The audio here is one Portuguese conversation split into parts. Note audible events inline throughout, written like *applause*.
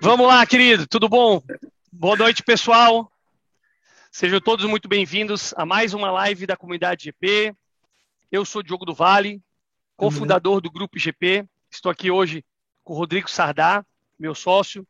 Vamos lá, querido, tudo bom? Boa noite, pessoal. Sejam todos muito bem-vindos a mais uma live da comunidade GP. Eu sou Diogo do Vale, cofundador do Grupo GP. Estou aqui hoje com o Rodrigo Sardá, meu sócio,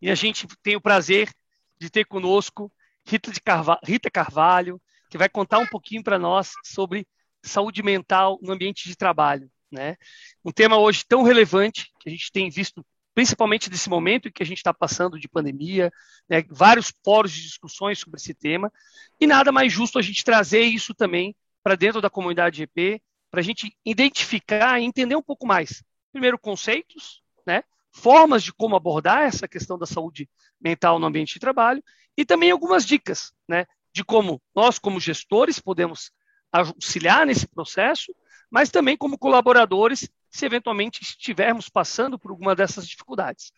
e a gente tem o prazer de ter conosco Rita, Carvalho, Rita Carvalho, que vai contar um pouquinho para nós sobre saúde mental no ambiente de trabalho. Né? Um tema hoje tão relevante que a gente tem visto principalmente nesse momento em que a gente está passando de pandemia, né, vários fóruns de discussões sobre esse tema, e nada mais justo a gente trazer isso também para dentro da comunidade GP, para a gente identificar e entender um pouco mais. Primeiro, conceitos, né, formas de como abordar essa questão da saúde mental no ambiente de trabalho, e também algumas dicas né, de como nós, como gestores, podemos auxiliar nesse processo, mas também como colaboradores se eventualmente estivermos passando por alguma dessas dificuldades.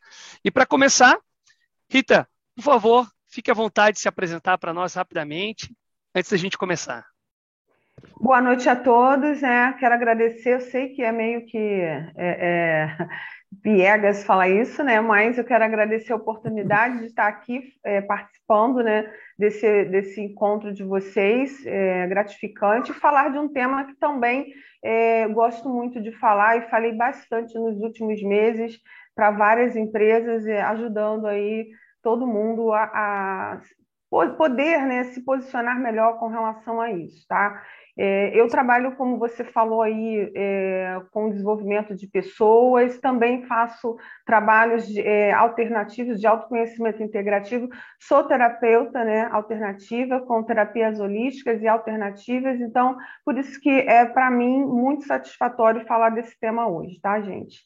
E para começar, Rita, por favor, fique à vontade de se apresentar para nós rapidamente, antes da gente começar. Boa noite a todos, né? Quero agradecer, eu sei que é meio que é, é, *laughs* falar isso, né? Mas eu quero agradecer a oportunidade de estar aqui é, participando, né? Desse, desse encontro de vocês, é, gratificante, e falar de um tema que também é, gosto muito de falar e falei bastante nos últimos meses para várias empresas, é, ajudando aí todo mundo a, a poder né, se posicionar melhor com relação a isso, tá? É, eu trabalho, como você falou aí, é, com desenvolvimento de pessoas, também faço trabalhos de, é, alternativos de autoconhecimento integrativo, sou terapeuta né, alternativa, com terapias holísticas e alternativas, então, por isso que é, para mim, muito satisfatório falar desse tema hoje, tá, gente?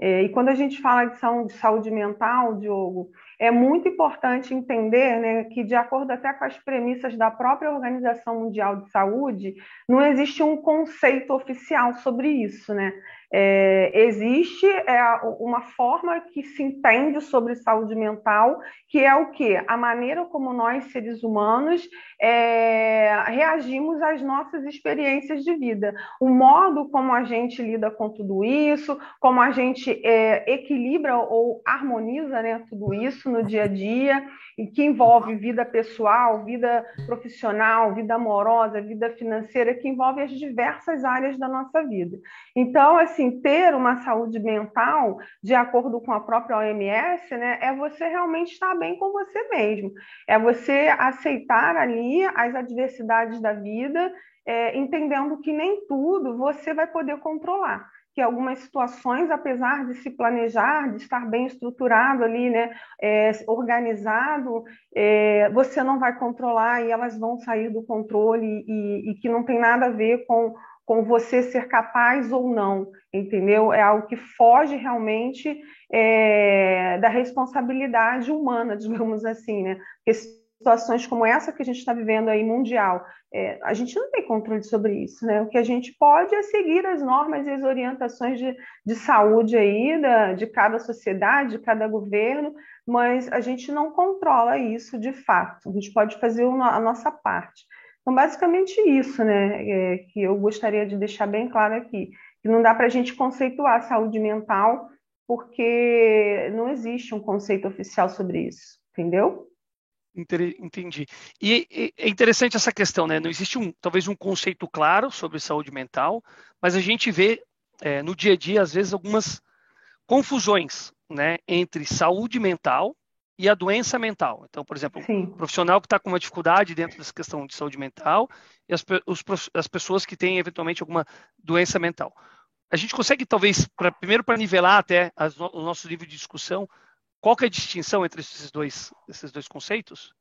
É, e quando a gente fala de saúde, saúde mental, Diogo, é muito importante entender né, que, de acordo até com as premissas da própria Organização Mundial de Saúde, não existe um conceito oficial sobre isso. Né? É, existe é, uma forma que se entende sobre saúde mental, que é o que? A maneira como nós, seres humanos, é, reagimos às nossas experiências de vida. O modo como a gente lida com tudo isso, como a gente é, equilibra ou harmoniza né, tudo isso no dia a dia, e que envolve vida pessoal, vida profissional, vida amorosa, vida financeira, que envolve as diversas áreas da nossa vida. Então, assim, assim, ter uma saúde mental, de acordo com a própria OMS, né, é você realmente estar bem com você mesmo. É você aceitar ali as adversidades da vida, é, entendendo que nem tudo você vai poder controlar que algumas situações, apesar de se planejar, de estar bem estruturado ali, né, é, organizado, é, você não vai controlar e elas vão sair do controle e, e, que não tem nada a ver com com você ser capaz ou não, entendeu? É algo que foge realmente é, da responsabilidade humana, *laughs* digamos assim, né? Porque situações como essa que a gente está vivendo aí mundial, é, a gente não tem controle sobre isso, né? O que a gente pode é seguir as normas e as orientações de, de saúde aí da, de cada sociedade, de cada governo, mas a gente não controla isso de fato. A gente pode fazer a nossa parte. Então, basicamente isso, né, é, que eu gostaria de deixar bem claro aqui, que não dá para a gente conceituar saúde mental, porque não existe um conceito oficial sobre isso, entendeu? Entendi. E é interessante essa questão, né? Não existe um, talvez um conceito claro sobre saúde mental, mas a gente vê é, no dia a dia, às vezes, algumas confusões né, entre saúde mental e a doença mental. Então, por exemplo, Sim. o profissional que está com uma dificuldade dentro dessa questão de saúde mental e as, os, as pessoas que têm eventualmente alguma doença mental. A gente consegue, talvez, pra, primeiro para nivelar até as, o nosso nível de discussão, qual que é a distinção entre esses dois, esses dois conceitos?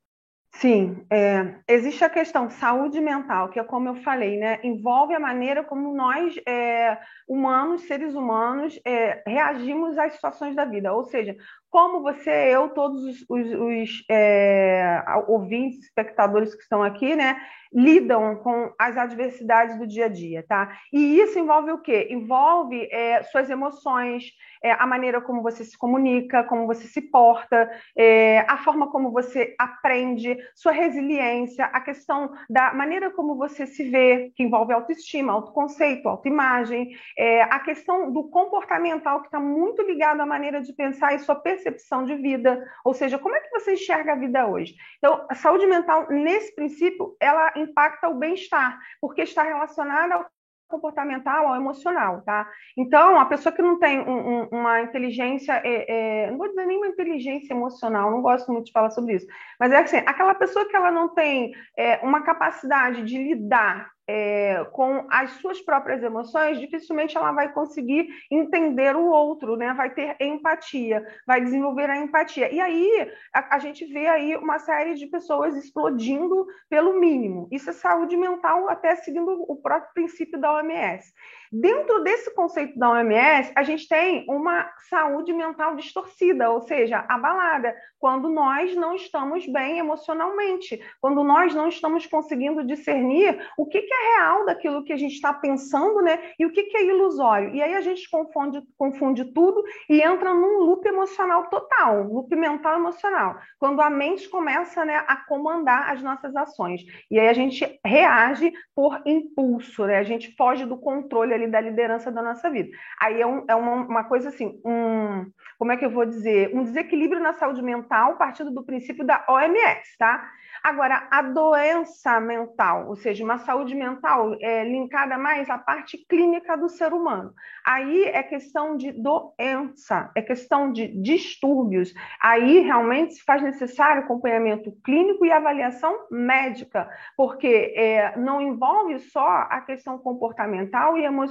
Sim, é, existe a questão saúde mental, que é como eu falei, né? Envolve a maneira como nós, é, humanos, seres humanos, é, reagimos às situações da vida. Ou seja, como você, eu, todos os, os, os é, ouvintes, espectadores que estão aqui, né, lidam com as adversidades do dia a dia, tá? E isso envolve o quê? Envolve é, suas emoções, é, a maneira como você se comunica, como você se porta, é, a forma como você aprende, sua resiliência, a questão da maneira como você se vê, que envolve autoestima, autoconceito, autoimagem, é, a questão do comportamental, que está muito ligado à maneira de pensar e sua percepção percepção de vida, ou seja, como é que você enxerga a vida hoje. Então, a saúde mental, nesse princípio, ela impacta o bem-estar, porque está relacionada ao comportamental ao emocional, tá? Então, a pessoa que não tem um, um, uma inteligência, é, é, não vou dizer nem uma inteligência emocional, não gosto muito de falar sobre isso, mas é assim, aquela pessoa que ela não tem é, uma capacidade de lidar é, com as suas próprias emoções, dificilmente ela vai conseguir entender o outro, né? Vai ter empatia, vai desenvolver a empatia. E aí a, a, gente vê aí uma série de pessoas explodindo pelo mínimo. Isso é saúde mental, até seguindo o próprio princípio da OMS. Dentro desse conceito da OMS, a gente tem uma saúde mental distorcida, ou seja, abalada, quando nós não estamos bem emocionalmente, quando nós não estamos conseguindo discernir o que, é real daquilo que a gente está pensando, né? E o que, é ilusório. E aí a gente confunde, confunde tudo e entra num loop emocional total, loop mental emocional, quando a mente começa né, a comandar as nossas ações. E aí a gente reage por impulso, né? A gente foge do controle ali da liderança da nossa vida. Aí é, um, é uma, uma, coisa assim, um, como é que eu vou dizer? Um desequilíbrio na saúde mental partindo do princípio da OMS, tá? Agora, a doença mental, ou seja, uma saúde mental é linkada mais à parte clínica do ser humano. Aí é questão de doença, é questão de distúrbios. Aí realmente se faz necessário acompanhamento clínico e avaliação médica, porque é, não envolve só a questão comportamental e emocional,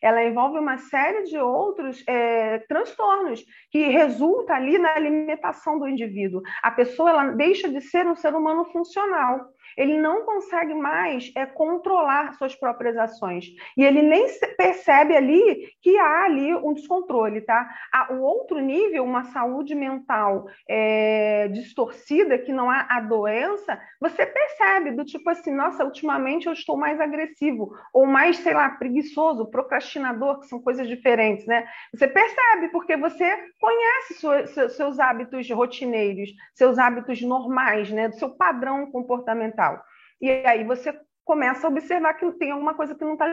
ela envolve uma série de outros é, transtornos que resulta ali na alimentação do indivíduo. A pessoa ela deixa de ser um ser humano funcional. Ele não consegue mais é, controlar suas próprias ações. E ele nem percebe ali que há ali um descontrole, tá? O outro nível, uma saúde mental é, distorcida, que não há a doença, você percebe do tipo assim, nossa, ultimamente eu estou mais agressivo, ou mais, sei lá, preguiçoso, procrastinador, que são coisas diferentes, né? Você percebe, porque você conhece seus hábitos rotineiros, seus hábitos normais, né? Do seu padrão comportamental. E aí você começa a observar que tem alguma coisa que não está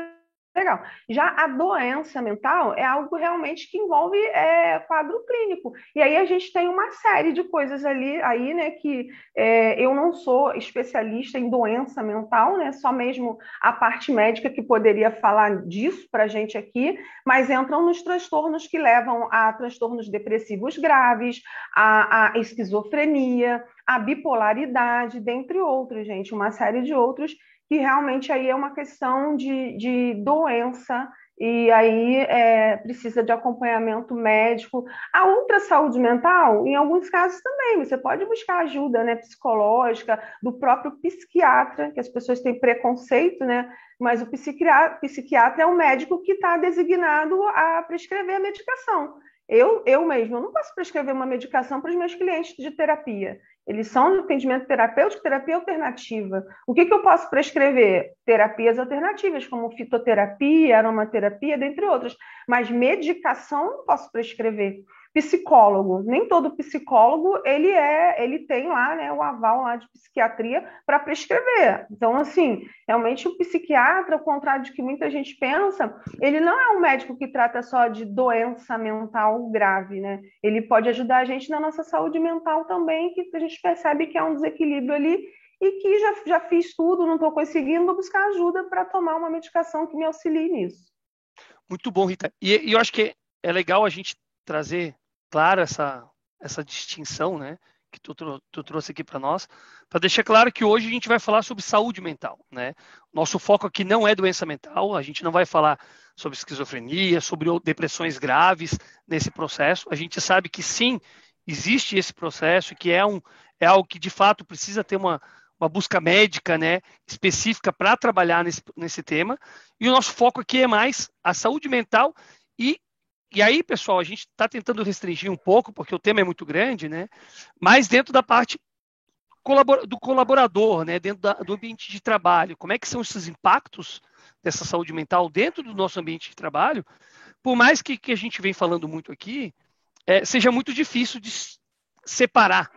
legal. Já a doença mental é algo realmente que envolve é, quadro clínico. E aí a gente tem uma série de coisas ali, aí, né, que é, eu não sou especialista em doença mental, né, só mesmo a parte médica que poderia falar disso para a gente aqui, mas entram nos transtornos que levam a transtornos depressivos graves, a, a esquizofrenia, a bipolaridade, dentre outros, gente, uma série de outros que realmente aí é uma questão de, de doença e aí é, precisa de acompanhamento médico. A outra saúde mental, em alguns casos também, você pode buscar ajuda né, psicológica do próprio psiquiatra, que as pessoas têm preconceito, né? Mas o psiquiatra, psiquiatra é o médico que está designado a prescrever a medicação. Eu, eu mesmo, eu não posso prescrever uma medicação para os meus clientes de terapia. Eles são de atendimento terapêutico, terapia alternativa. O que, que eu posso prescrever? Terapias alternativas, como fitoterapia, aromaterapia, dentre outras. Mas medicação não posso prescrever psicólogo. Nem todo psicólogo ele é, ele tem lá, né, o aval lá de psiquiatria para prescrever. Então, assim, realmente o psiquiatra, ao contrário de que muita gente pensa, ele não é um médico que trata só de doença mental grave, né? Ele pode ajudar a gente na nossa saúde mental também, que a gente percebe que há um desequilíbrio ali e que já, já fiz tudo, não estou conseguindo, vou buscar ajuda para tomar uma medicação que me auxilie nisso. Muito bom, Rita. E, e eu acho que é legal a gente trazer clara essa, essa distinção, né? Que tu, tu trouxe aqui para nós, para deixar claro que hoje a gente vai falar sobre saúde mental, né? Nosso foco aqui não é doença mental, a gente não vai falar sobre esquizofrenia, sobre depressões graves nesse processo. A gente sabe que sim, existe esse processo, que é, um, é algo que de fato precisa ter uma, uma busca médica né, específica para trabalhar nesse, nesse tema. E o nosso foco aqui é mais a saúde mental e e aí, pessoal, a gente está tentando restringir um pouco, porque o tema é muito grande, né? Mas dentro da parte do colaborador, né? Dentro da, do ambiente de trabalho, como é que são esses impactos dessa saúde mental dentro do nosso ambiente de trabalho? Por mais que, que a gente vem falando muito aqui, é, seja muito difícil de separar,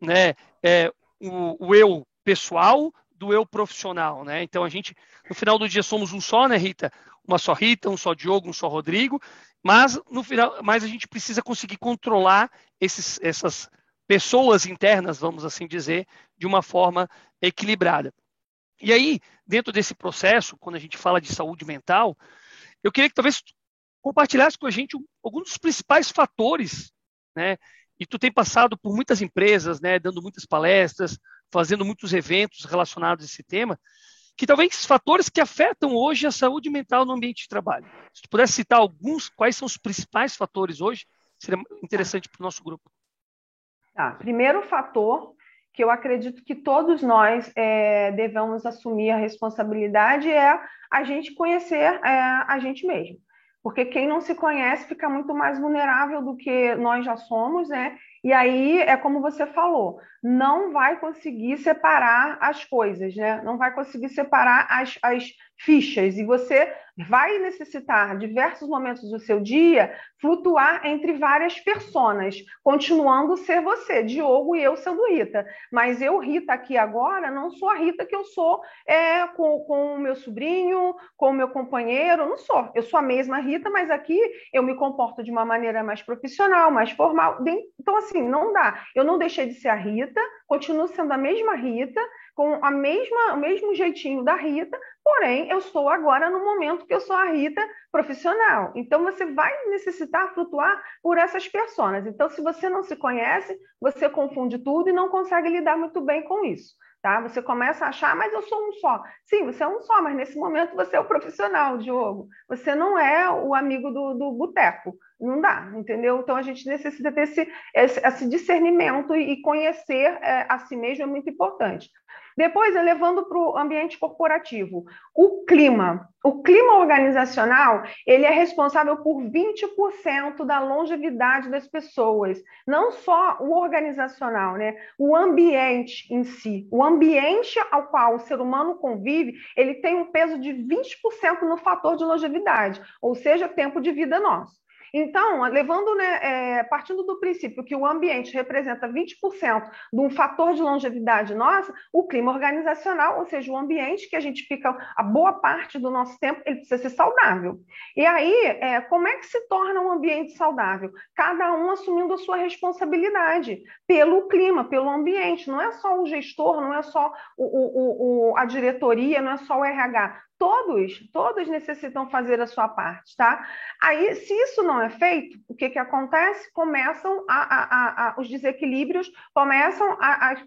né? É, o, o eu pessoal do eu profissional, né? Então a gente, no final do dia, somos um só, né, Rita? Uma só Rita, um só Diogo, um só Rodrigo, Mas no final, mas a gente precisa conseguir controlar esses, essas pessoas internas, vamos assim dizer, de uma forma equilibrada. E aí, dentro desse processo, quando a gente fala de saúde mental, eu queria que talvez compartilhasse com a gente alguns dos principais fatores, né? E tu tem passado por muitas empresas, né, dando muitas palestras, fazendo muitos eventos relacionados a esse tema, que talvez fatores que afetam hoje a saúde mental no ambiente de trabalho. Se tu pudesse citar alguns, quais são os principais fatores hoje, seria interessante para o nosso grupo. Tá. Primeiro fator que eu acredito que todos nós é, devemos assumir a responsabilidade é a gente conhecer é, a gente mesmo. Porque quem não se conhece fica muito mais vulnerável do que nós já somos, né? E aí é como você falou, não vai conseguir separar as coisas, né? Não vai conseguir separar as, as fichas. E você vai necessitar, diversos momentos do seu dia, flutuar entre várias personas, continuando ser você, Diogo e eu sendo Rita. Mas eu, Rita, aqui agora, não sou a Rita que eu sou é, com, com o meu sobrinho, com o meu companheiro, não sou. Eu sou a mesma Rita, mas aqui eu me comporto de uma maneira mais profissional, mais formal. Então, assim, não dá. Eu não deixei de ser a Rita, continuo sendo a mesma Rita, com a mesma, o mesmo jeitinho da Rita, porém eu estou agora no momento que eu sou a Rita profissional. Então você vai necessitar flutuar por essas pessoas. Então, se você não se conhece, você confunde tudo e não consegue lidar muito bem com isso. Tá? Você começa a achar, mas eu sou um só. Sim, você é um só, mas nesse momento você é o profissional, Diogo. Você não é o amigo do, do boteco. Não dá, entendeu? Então a gente necessita ter esse, esse, esse discernimento e conhecer é, a si mesmo é muito importante. Depois, levando para o ambiente corporativo, o clima. O clima organizacional, ele é responsável por 20% da longevidade das pessoas. Não só o organizacional, né? O ambiente em si. O ambiente ao qual o ser humano convive, ele tem um peso de 20% no fator de longevidade, ou seja, tempo de vida nosso. Então, levando, né, é, partindo do princípio que o ambiente representa 20% de um fator de longevidade nossa, o clima organizacional, ou seja, o ambiente que a gente fica a boa parte do nosso tempo, ele precisa ser saudável. E aí, é, como é que se torna um ambiente saudável? Cada um assumindo a sua responsabilidade pelo clima, pelo ambiente. Não é só o gestor, não é só o, o, o, a diretoria, não é só o RH Todos, todos necessitam fazer a sua parte, tá? Aí, se isso não é feito, o que, que acontece? Começam a, a, a os desequilíbrios, começam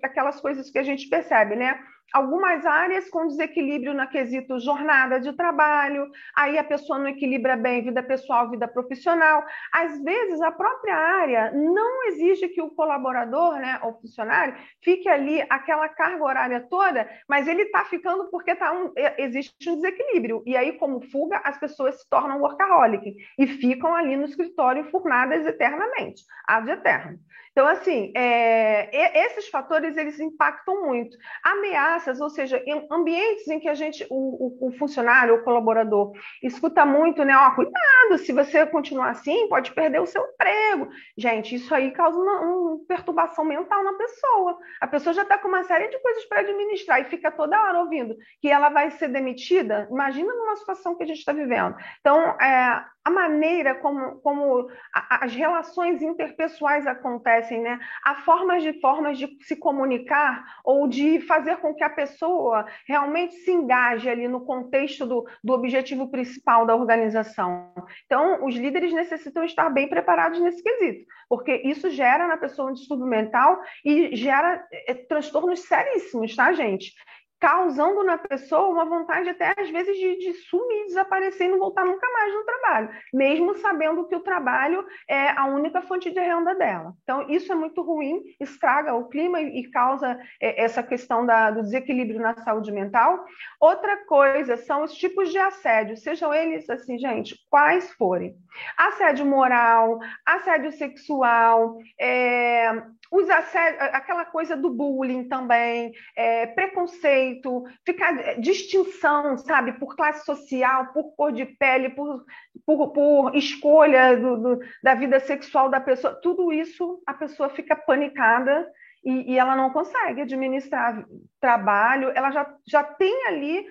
aquelas coisas que a gente percebe, né? Algumas áreas com desequilíbrio na quesito jornada de trabalho, aí a pessoa não equilibra bem vida pessoal, vida profissional. Às vezes, a própria área não exige que o colaborador, né, ou funcionário, fique ali aquela carga horária toda, mas ele está ficando porque tá um, existe um desequilíbrio. E aí, como fuga, as pessoas se tornam workaholic e ficam ali no escritório furnadas eternamente, ad eterno. Então, assim, é, esses fatores eles impactam muito. Ameaças, ou seja, em ambientes em que a gente, o, o, funcionário, o colaborador, escuta muito, né? Ó, cuidado, se você continuar assim, pode perder o seu emprego. Gente, isso aí causa uma, uma perturbação mental na pessoa. A pessoa já está com uma série de coisas para administrar e fica toda hora ouvindo que ela vai ser demitida. Imagina numa situação que a gente está vivendo. Então, é, a maneira como, como as relações interpessoais acontecem, né? Há formas de formas de se comunicar ou de fazer com que a pessoa realmente se engaje ali no contexto do, do objetivo principal da organização. Então, os líderes necessitam estar bem preparados nesse quesito, porque isso gera na pessoa um distúrbio mental e gera é, transtornos seríssimos, tá, gente? Causando na pessoa uma vontade até às vezes de, de, sumir, desaparecer e não voltar nunca mais no trabalho, mesmo sabendo que o trabalho é a única fonte de renda dela. Então, isso é muito ruim, estraga o clima e, e causa é, essa questão da, do desequilíbrio na saúde mental. Outra coisa são os tipos de assédio, sejam eles assim, gente, quais forem. Assédio moral, assédio sexual, é, os aquela coisa do bullying também, é, preconceito, ficar, é, distinção, sabe, por classe social, por cor de pele, por, por, por escolha do, do, da vida sexual da pessoa, tudo isso a pessoa fica panicada e, e ela não consegue administrar trabalho, ela já, já tem ali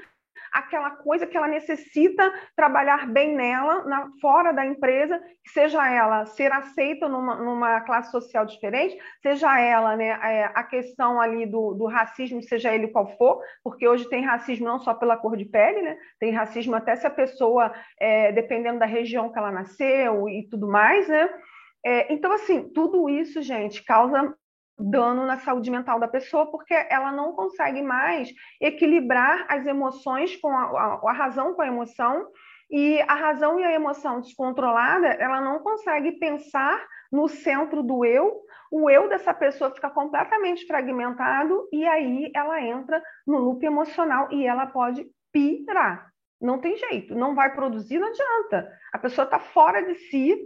aquela coisa que ela necessita trabalhar bem nela, na, fora da empresa, seja ela ser aceita numa, numa classe social diferente, seja ela né, é, a questão ali do, do racismo, seja ele qual for, porque hoje tem racismo não só pela cor de pele, né, tem racismo até se a pessoa, é, dependendo da região que ela nasceu e tudo mais, né? É, então, assim, tudo isso, gente, causa dano na saúde mental da pessoa, porque ela não consegue mais equilibrar as emoções com a, a, a razão com a emoção, e a razão e a emoção descontrolada, ela não consegue pensar no centro do eu, o eu dessa pessoa fica completamente fragmentado e aí ela entra no loop emocional e ela pode pirar. Não tem jeito, não vai produzir, não adianta. A pessoa está fora de si,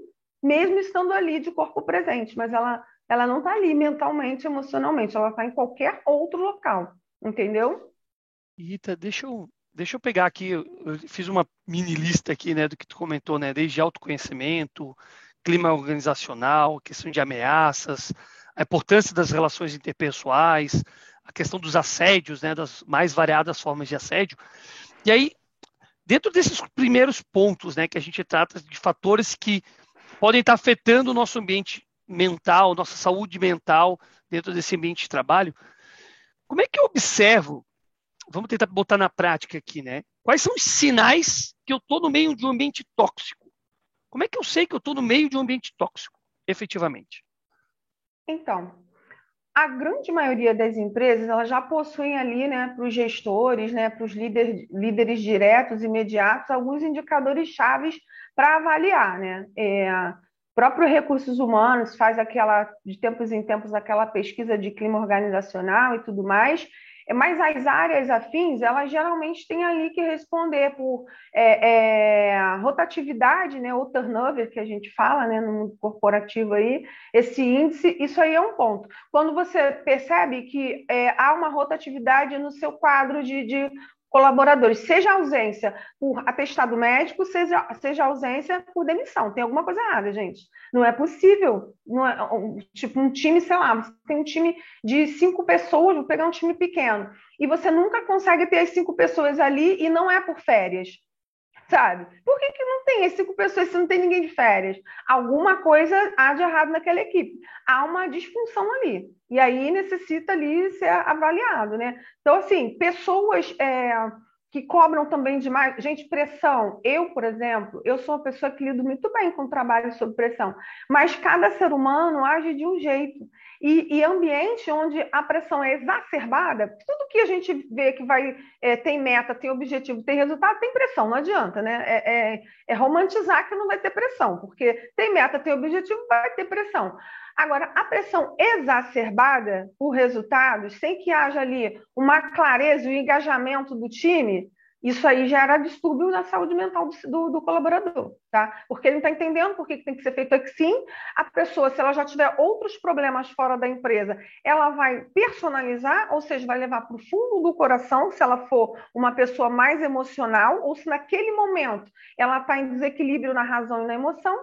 mesmo estando ali de corpo presente, mas ela ela não está ali mentalmente, emocionalmente, ela está em qualquer outro local, entendeu? Rita, deixa eu, deixa eu pegar aqui, eu fiz uma mini lista aqui, né, do que tu comentou, né, desde autoconhecimento, clima organizacional, questão de ameaças, a importância das relações interpessoais, a questão dos assédios, né, das mais variadas formas de assédio. E aí, dentro desses primeiros pontos, né, que a gente trata de fatores que podem estar afetando o nosso ambiente mental, nossa saúde mental dentro desse ambiente de trabalho. Como é que eu observo? Vamos tentar botar na prática aqui, né? Quais são os sinais que eu estou no meio de um ambiente tóxico? Como é que eu sei que eu estou no meio de um ambiente tóxico, efetivamente? Então, a grande maioria das empresas elas já possuem ali, né, para os gestores, né, para os líderes, líderes diretos, imediatos, alguns indicadores chaves para avaliar, né? É, próprio Recursos Humanos faz aquela, de tempos em tempos, aquela pesquisa de clima organizacional e tudo mais, mas as áreas afins, elas geralmente têm ali que responder por é, é, rotatividade, né, ou turnover, que a gente fala né, no mundo corporativo aí, esse índice, isso aí é um ponto. Quando você percebe que é, há uma rotatividade no seu quadro de, de colaboradores, seja ausência por atestado médico, seja, seja ausência por demissão. Tem alguma coisa errada, gente. Não é possível. Não é, tipo, um time, sei lá, você tem um time de cinco pessoas, vou pegar um time pequeno, e você nunca consegue ter as cinco pessoas ali e não é por férias sabe? Por que, que não tem cinco pessoas se não tem ninguém de férias? Alguma coisa há de errado naquela equipe. Há uma disfunção ali. E aí necessita ali ser avaliado, né? Então, assim, pessoas é, que cobram também demais. Gente, pressão. Eu, por exemplo, eu sou uma pessoa que lido muito bem com trabalho sob pressão, mas cada ser humano age de um jeito. E, e ambiente onde a pressão é exacerbada, tudo que a gente vê que vai é, tem meta, tem objetivo, tem resultado, tem pressão, não adianta, né? É, é, é romantizar que não vai ter pressão, porque tem meta, tem objetivo, vai ter pressão. Agora, a pressão exacerbada por resultados, sem que haja ali uma clareza e um engajamento do time, isso aí gera distúrbio na saúde mental do, do, do colaborador, tá? Porque ele não está entendendo por que, tem que ser feito assim. A pessoa, se ela já tiver outros problemas fora da empresa, ela vai personalizar, ou seja, vai levar para o fundo do coração, se ela for uma pessoa mais emocional, ou se naquele momento ela está em desequilíbrio na razão e na emoção,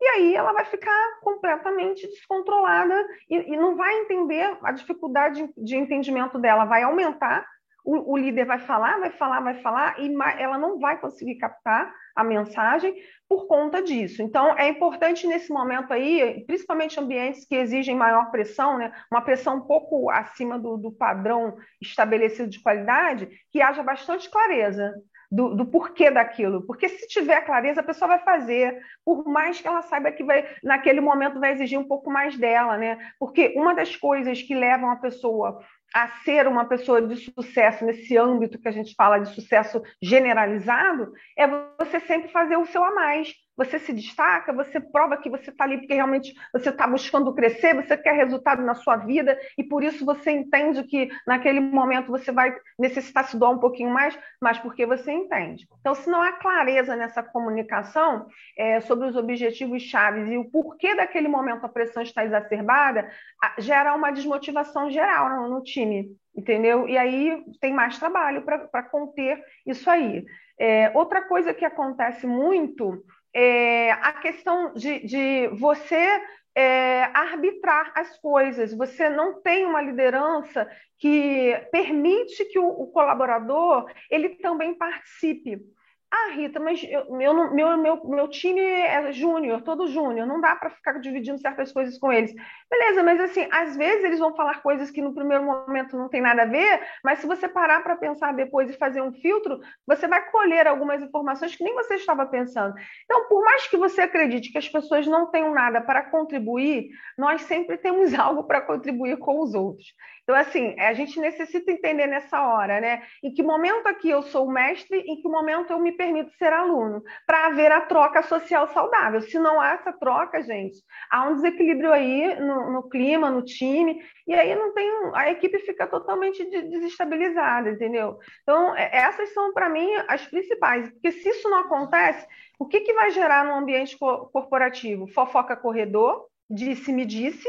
e aí ela vai ficar completamente descontrolada e, e não vai entender a dificuldade de entendimento dela, vai aumentar. O, o, líder vai falar, vai falar, vai falar, e ela não vai conseguir captar a mensagem por conta disso. Então, é importante nesse momento aí, principalmente ambientes que exigem maior pressão, né, uma pressão um pouco acima do, do padrão estabelecido de qualidade, que haja bastante clareza do, do, porquê daquilo. Porque se tiver clareza, a pessoa vai fazer, por mais que ela saiba que vai, naquele momento vai exigir um pouco mais dela, né? Porque uma das coisas que levam a pessoa a ser uma pessoa de sucesso nesse âmbito que a gente fala de sucesso generalizado, é você sempre fazer o seu a mais você se destaca, você prova que você está ali porque realmente você está buscando crescer, você quer resultado na sua vida e por isso você entende que naquele momento você vai necessitar se doar um pouquinho mais, mas porque você entende. Então, se não há clareza nessa comunicação é, sobre os objetivos chaves e o porquê daquele momento a pressão está exacerbada, gera uma desmotivação geral no, no time, entendeu? E aí tem mais trabalho para conter isso aí. É, outra coisa que acontece muito é, a questão de, de você é, arbitrar as coisas. Você não tem uma liderança que permite que o, o colaborador ele também participe. Ah, Rita, mas eu, meu, meu, meu, meu time é júnior, todo júnior, não dá para ficar dividindo certas coisas com eles. Beleza, mas assim, às vezes eles vão falar coisas que no primeiro momento não tem nada a ver, mas se você parar para pensar depois e fazer um filtro, você vai colher algumas informações que nem você estava pensando. Então, por mais que você acredite que as pessoas não tenham nada para contribuir, nós sempre temos *laughs* algo para contribuir com os outros. Então, assim, a gente necessita entender nessa hora, né? Em que momento aqui eu sou o mestre, em que momento eu me permito ser aluno, para haver a troca social saudável. Se não há essa troca, gente, há um desequilíbrio aí no, no clima, no time, e aí não tem. A equipe fica totalmente desestabilizada, entendeu? Então, é, essas são, para mim, as principais. Porque se isso não acontece, o que, que vai gerar no ambiente corporativo? Fofoca corredor, disse-me disse,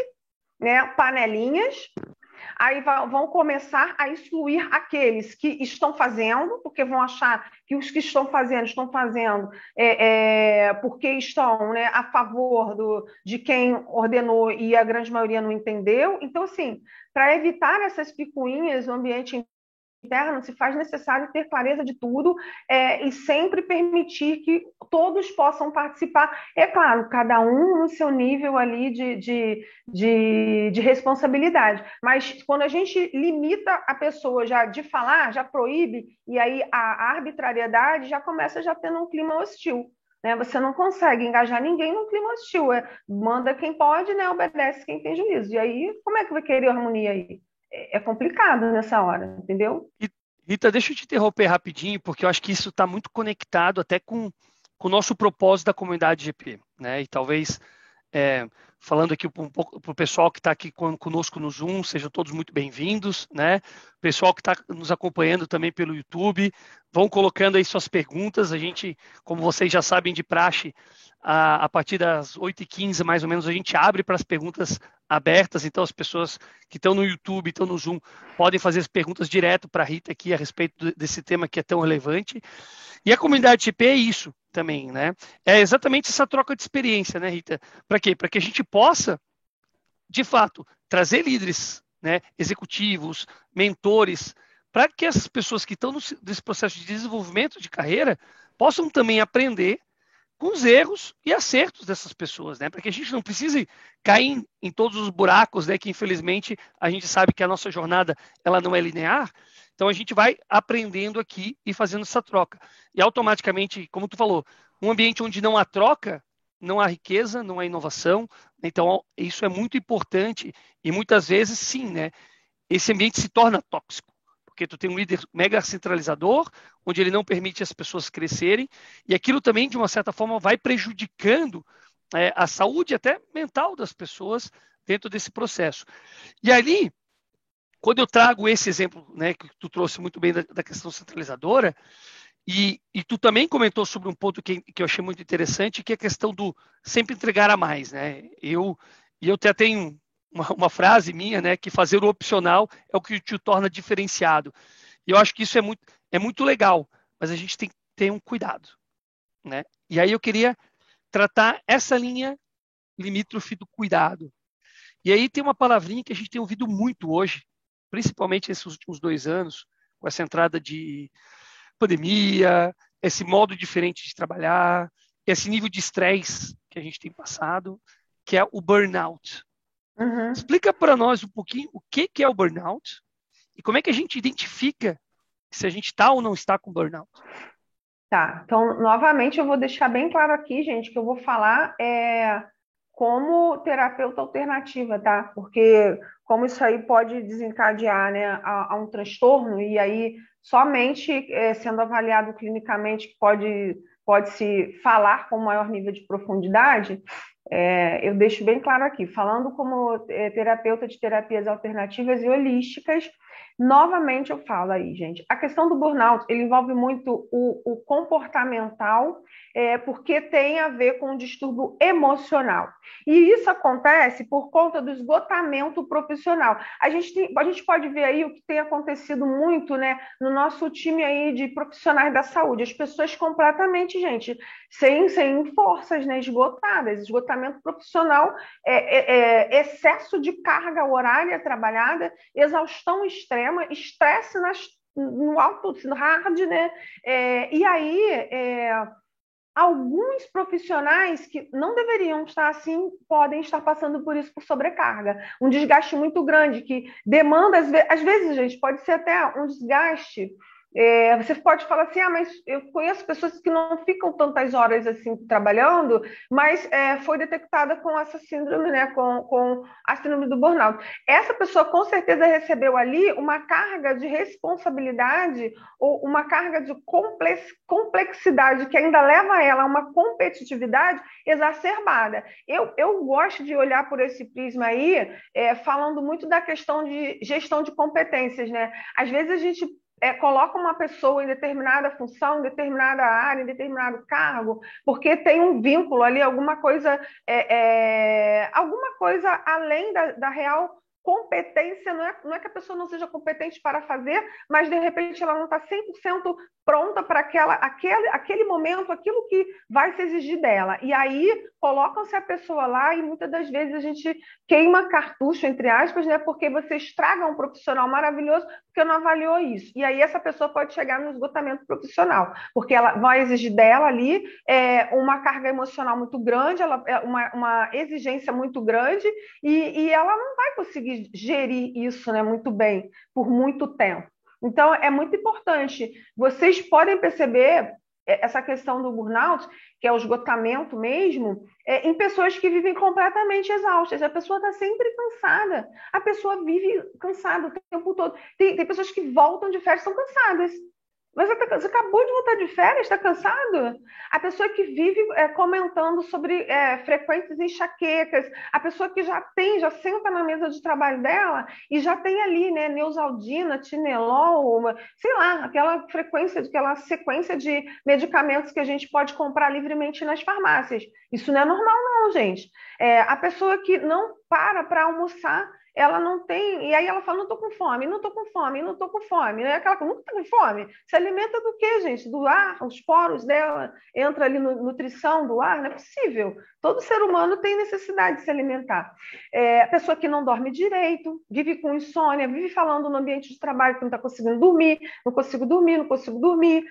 né? panelinhas, aí vão começar a excluir aqueles que estão fazendo, porque vão achar que os que estão fazendo estão fazendo é, é, porque estão né, a favor do, de quem ordenou e a grande maioria não entendeu. Então, assim, para evitar essas picuinhas no ambiente interno, se faz necessário ter clareza de tudo é, e sempre permitir que todos possam participar. É claro, cada um no seu nível ali de, de, de, de responsabilidade. Mas quando a gente limita a pessoa já de falar, já proíbe, e aí a arbitrariedade já começa já tendo um clima hostil. Né? Você não consegue engajar ninguém num clima hostil. É, manda quem pode, né? obedece quem tem juízo. E aí, como é que vai querer harmonia aí? É complicado nessa hora, entendeu? Rita, deixa eu te interromper rapidinho, porque eu acho que isso está muito conectado até com, com o nosso propósito da comunidade GP, né? E talvez é, falando aqui um pouco para o pessoal que está aqui conosco no Zoom, sejam todos muito bem-vindos, né? Pessoal que está nos acompanhando também pelo YouTube, vão colocando aí suas perguntas. A gente, como vocês já sabem de praxe, a, a partir das 8h15, mais ou menos, a gente abre para as perguntas abertas. Então, as pessoas que estão no YouTube, estão no Zoom, podem fazer as perguntas direto para a Rita aqui a respeito desse tema que é tão relevante. E a comunidade GP é isso também, né? É exatamente essa troca de experiência, né, Rita? Para quê? Para que a gente possa, de fato, trazer líderes, né, executivos, mentores, para que essas pessoas que estão nesse processo de desenvolvimento de carreira possam também aprender com os erros e acertos dessas pessoas, né? Para que a gente não precise cair em, todos os buracos, né? Que infelizmente a gente sabe que a nossa jornada ela não é linear. Então a gente vai aprendendo aqui e fazendo essa troca. E automaticamente, como tu falou, um ambiente onde não há troca, não há riqueza, não há inovação. Então isso é muito importante e muitas vezes sim, né? Esse ambiente se torna tóxico porque tu tem um líder mega centralizador, onde ele não permite as pessoas crescerem, e aquilo também, de uma certa forma, vai prejudicando é, a saúde até mental das pessoas dentro desse processo. E ali, quando eu trago esse exemplo, né, que tu trouxe muito bem da, da questão centralizadora, e, e, tu também comentou sobre um ponto que, que eu achei muito interessante, que é a questão do sempre entregar a mais, né? Eu, e eu até tenho uma, uma, frase minha, né, que fazer o opcional é o que te torna diferenciado. E eu acho que isso é muito, é muito legal, mas a gente tem que ter um cuidado, né? E aí eu queria tratar essa linha limítrofe do cuidado. E aí tem uma palavrinha que a gente tem ouvido muito hoje, principalmente esses últimos dois anos, com essa entrada de pandemia, esse modo diferente de trabalhar, esse nível de estresse que a gente tem passado, que é o burnout. Uhum. Explica para nós um pouquinho o que, que é o burnout e como é que a gente identifica se a gente está ou não está com burnout. Tá, então, novamente, eu vou deixar bem claro aqui, gente, que eu vou falar é, como terapeuta alternativa, tá? Porque como isso aí pode desencadear né, a, a um transtorno, e aí somente é, sendo avaliado clinicamente pode, pode se falar com maior nível de profundidade, é, eu deixo bem claro aqui, falando como é, terapeuta de terapias alternativas e holísticas, novamente eu falo aí, gente, a questão do burnout, ele envolve muito o, o comportamental é, porque tem a ver com o distúrbio emocional. E isso acontece por conta do esgotamento profissional. A gente, tem, a gente pode ver aí o que tem acontecido muito né, no nosso time aí de profissionais da saúde. As pessoas completamente, gente, sem, sem forças, né, esgotadas, esgotamento profissional, é, é, é, excesso de carga horária trabalhada, exaustão extrema, estresse nas, no alto, no hard, né? É, e aí é, alguns profissionais que não deveriam estar assim podem estar passando por isso por sobrecarga, um desgaste muito grande que demanda às vezes, gente, pode ser até um desgaste é, você pode falar assim, ah, mas eu conheço pessoas que não ficam tantas horas assim trabalhando, mas é, foi detectada com essa síndrome, né, com, com a síndrome do burnout. Essa pessoa com certeza recebeu ali uma carga de responsabilidade ou uma carga de complexidade que ainda leva ela a uma competitividade exacerbada. Eu, eu gosto de olhar por esse prisma aí, é, falando muito da questão de gestão de competências, né? Às vezes a gente é, coloca uma pessoa em determinada função, em determinada área, em determinado cargo, porque tem um vínculo ali, alguma coisa, é, é, alguma coisa além da, da real competência, não é, não é que a pessoa não seja competente para fazer, mas de repente ela não está 100% pronta para aquela, aquele, aquele momento, aquilo que vai se exigir dela. E aí colocam-se a pessoa lá e muitas das vezes a gente queima cartucho, entre aspas, né, porque você estraga um profissional maravilhoso porque não avaliou isso. E aí essa pessoa pode chegar no esgotamento profissional, porque ela vai exigir dela ali é, uma carga emocional muito grande, ela, é uma, uma exigência muito grande e, e ela não vai conseguir gerir isso né, muito bem por muito tempo. Então, é muito importante. Vocês podem perceber é, essa questão do burnout, que é o esgotamento mesmo, é, em pessoas que vivem completamente exaustas. A pessoa está sempre cansada. A pessoa vive cansada o tempo todo. Tem, tem pessoas que voltam de férias estão cansadas. Mas você acabou de voltar de férias, está cansado? A pessoa que vive é, comentando sobre é, frequentes enxaquecas, a pessoa que já tem, já senta na mesa de trabalho dela e já tem ali, né, neusaldina, tinelol, uma, sei lá, aquela frequência, aquela sequência de medicamentos que a gente pode comprar livremente nas farmácias. Isso não é normal, não, gente. É, a pessoa que não para para almoçar ela não tem. E aí ela fala: não estou com fome, não estou com fome, não estou com fome. É aquela que nunca está com fome. Se alimenta do quê, gente? Do ar, os poros dela entra ali no nutrição do ar, não é possível. Todo ser humano tem necessidade de se alimentar. É, a pessoa que não dorme direito, vive com insônia, vive falando no ambiente de trabalho que não está conseguindo dormir, não consigo dormir, não consigo dormir.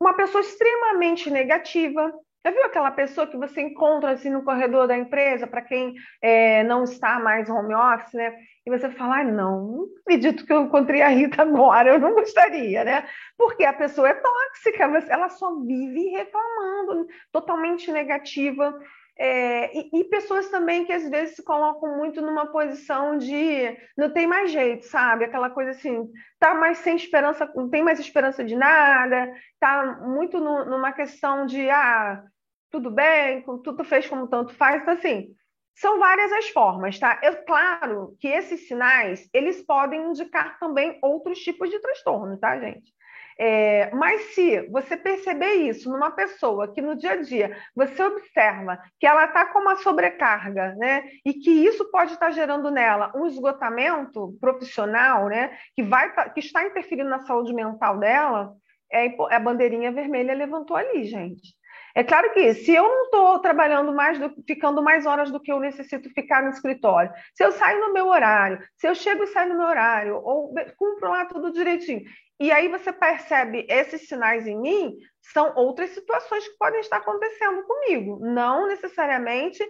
Uma pessoa extremamente negativa, já viu aquela pessoa que você encontra assim no corredor da empresa, para quem é, não está mais home office, né? E você fala, ah, não, não acredito que eu encontrei a Rita agora, eu não gostaria, né? Porque a pessoa é tóxica, ela só vive reclamando, totalmente negativa. É, e, e, pessoas também que às vezes se colocam muito numa posição de não tem mais jeito, sabe? Aquela coisa assim, tá mais sem esperança, não tem mais esperança de nada, tá muito no, numa questão de ah, tudo bem, tudo fez como tanto faz, então assim, são várias as formas, tá? É claro que esses sinais, eles podem indicar também outros tipos de transtorno, tá, gente? É, mas se você perceber isso numa pessoa que no dia a dia você observa que ela está com uma sobrecarga, né, e que isso pode estar tá gerando nela um esgotamento profissional, né, que vai tá, que está interferindo na saúde mental dela, é, a bandeirinha vermelha levantou ali, gente. É claro que se eu não estou trabalhando mais, do, ficando mais horas do que eu necessito ficar no escritório, se eu saio no meu horário, se eu chego e saio no meu horário, ou cumpro lá tudo direitinho, e aí você percebe esses sinais em mim, são outras situações que podem estar acontecendo comigo, não necessariamente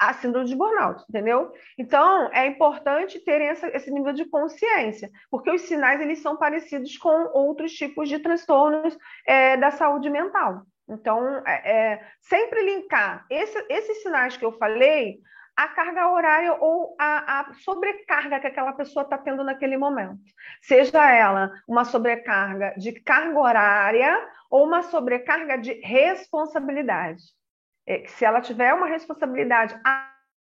a síndrome de burnout, entendeu? Então, é importante terem essa, esse nível de consciência, porque os sinais eles são parecidos com outros tipos de transtornos é, da saúde mental. Então, é, é, sempre linkar esse, esses sinais que eu falei à carga horária ou à, à sobrecarga que aquela pessoa está tendo naquele momento. Seja ela uma sobrecarga de carga horária ou uma sobrecarga de responsabilidade. É, se ela tiver uma responsabilidade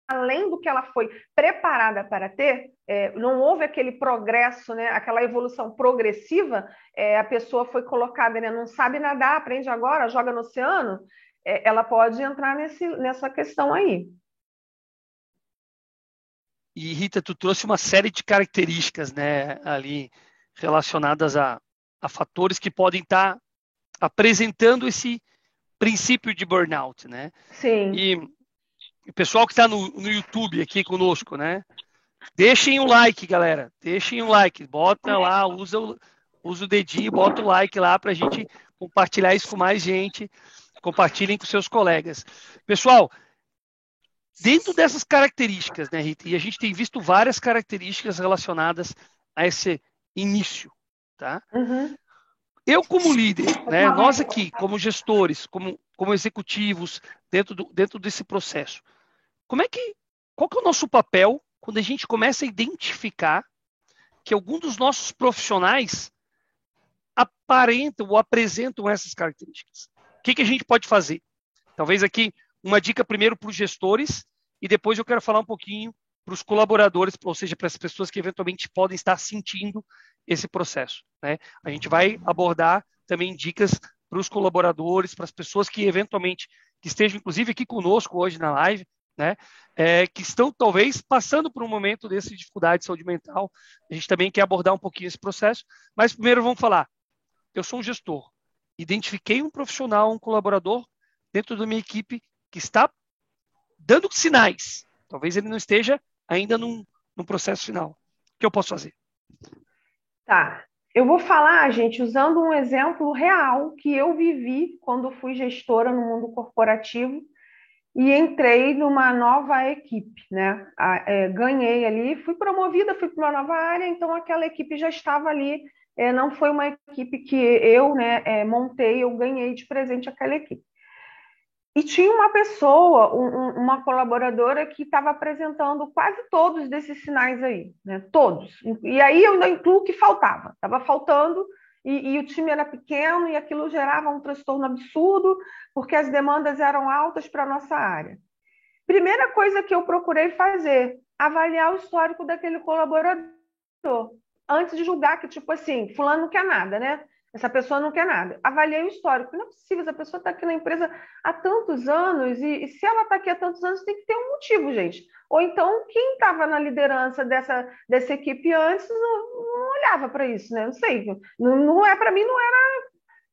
além do que ela foi preparada para ter, é, não houve aquele progresso, né, aquela evolução progressiva, é, a pessoa foi colocada, né, não sabe nadar, aprende agora, joga no oceano, é, ela pode entrar nesse, nessa questão aí. E Rita, tu trouxe uma série de características, né, ali relacionadas a, a fatores que podem estar tá apresentando esse princípio de burnout, né? Sim. E o pessoal que está no, no YouTube aqui conosco, né? Deixem o like, galera. Deixem o like. Bota lá, usa o, usa o dedinho, bota o like lá para a gente compartilhar isso com mais gente. Compartilhem com seus colegas. Pessoal, dentro dessas características, né, Rita? E a gente tem visto várias características relacionadas a esse início, tá? Uhum. Eu, como líder, né, nós aqui, como gestores, como, como executivos, dentro, do, dentro desse processo, como é que, qual que é o nosso papel quando a gente começa a identificar que algum dos nossos profissionais aparentam ou apresentam essas características? O que, que a gente pode fazer? Talvez aqui uma dica primeiro para os gestores e depois eu quero falar um pouquinho para os colaboradores, ou seja, para as pessoas que eventualmente podem estar sentindo esse processo. Né? A gente vai abordar também dicas para os colaboradores, para as pessoas que eventualmente que estejam, inclusive, aqui conosco hoje na live, né? É, que estão talvez passando por um momento dessa dificuldade de saúde mental. A gente também quer abordar um pouquinho esse processo, mas primeiro vamos falar. Eu sou um gestor, identifiquei um profissional, um colaborador dentro da minha equipe que está dando sinais. Talvez ele não esteja ainda num, num processo final. O que eu posso fazer? Tá. Eu vou falar, gente, usando um exemplo real que eu vivi quando fui gestora no mundo corporativo e entrei numa nova equipe, né? É, ganhei ali, fui promovida, fui para uma nova área, então aquela equipe já estava ali. É, não foi uma equipe que eu né, é, montei, eu ganhei de presente aquela equipe. E tinha uma pessoa, um, uma colaboradora, que estava apresentando quase todos desses sinais aí, né? Todos. E aí eu ainda incluo que faltava. Estava faltando e, e, o time era pequeno e aquilo gerava um transtorno absurdo, porque as demandas eram altas para a nossa área. Primeira coisa que eu procurei fazer, avaliar o histórico daquele colaborador, antes de julgar que, tipo assim, fulano não quer nada, né? Essa pessoa não quer nada. Avaliei o histórico. Não é possível, essa pessoa está aqui na empresa há tantos anos, e, e se ela está aqui há tantos anos, tem que ter um motivo, gente. Ou então, quem estava na liderança dessa, dessa equipe antes não, não olhava para isso, né? Não sei. Não, não é para mim, não era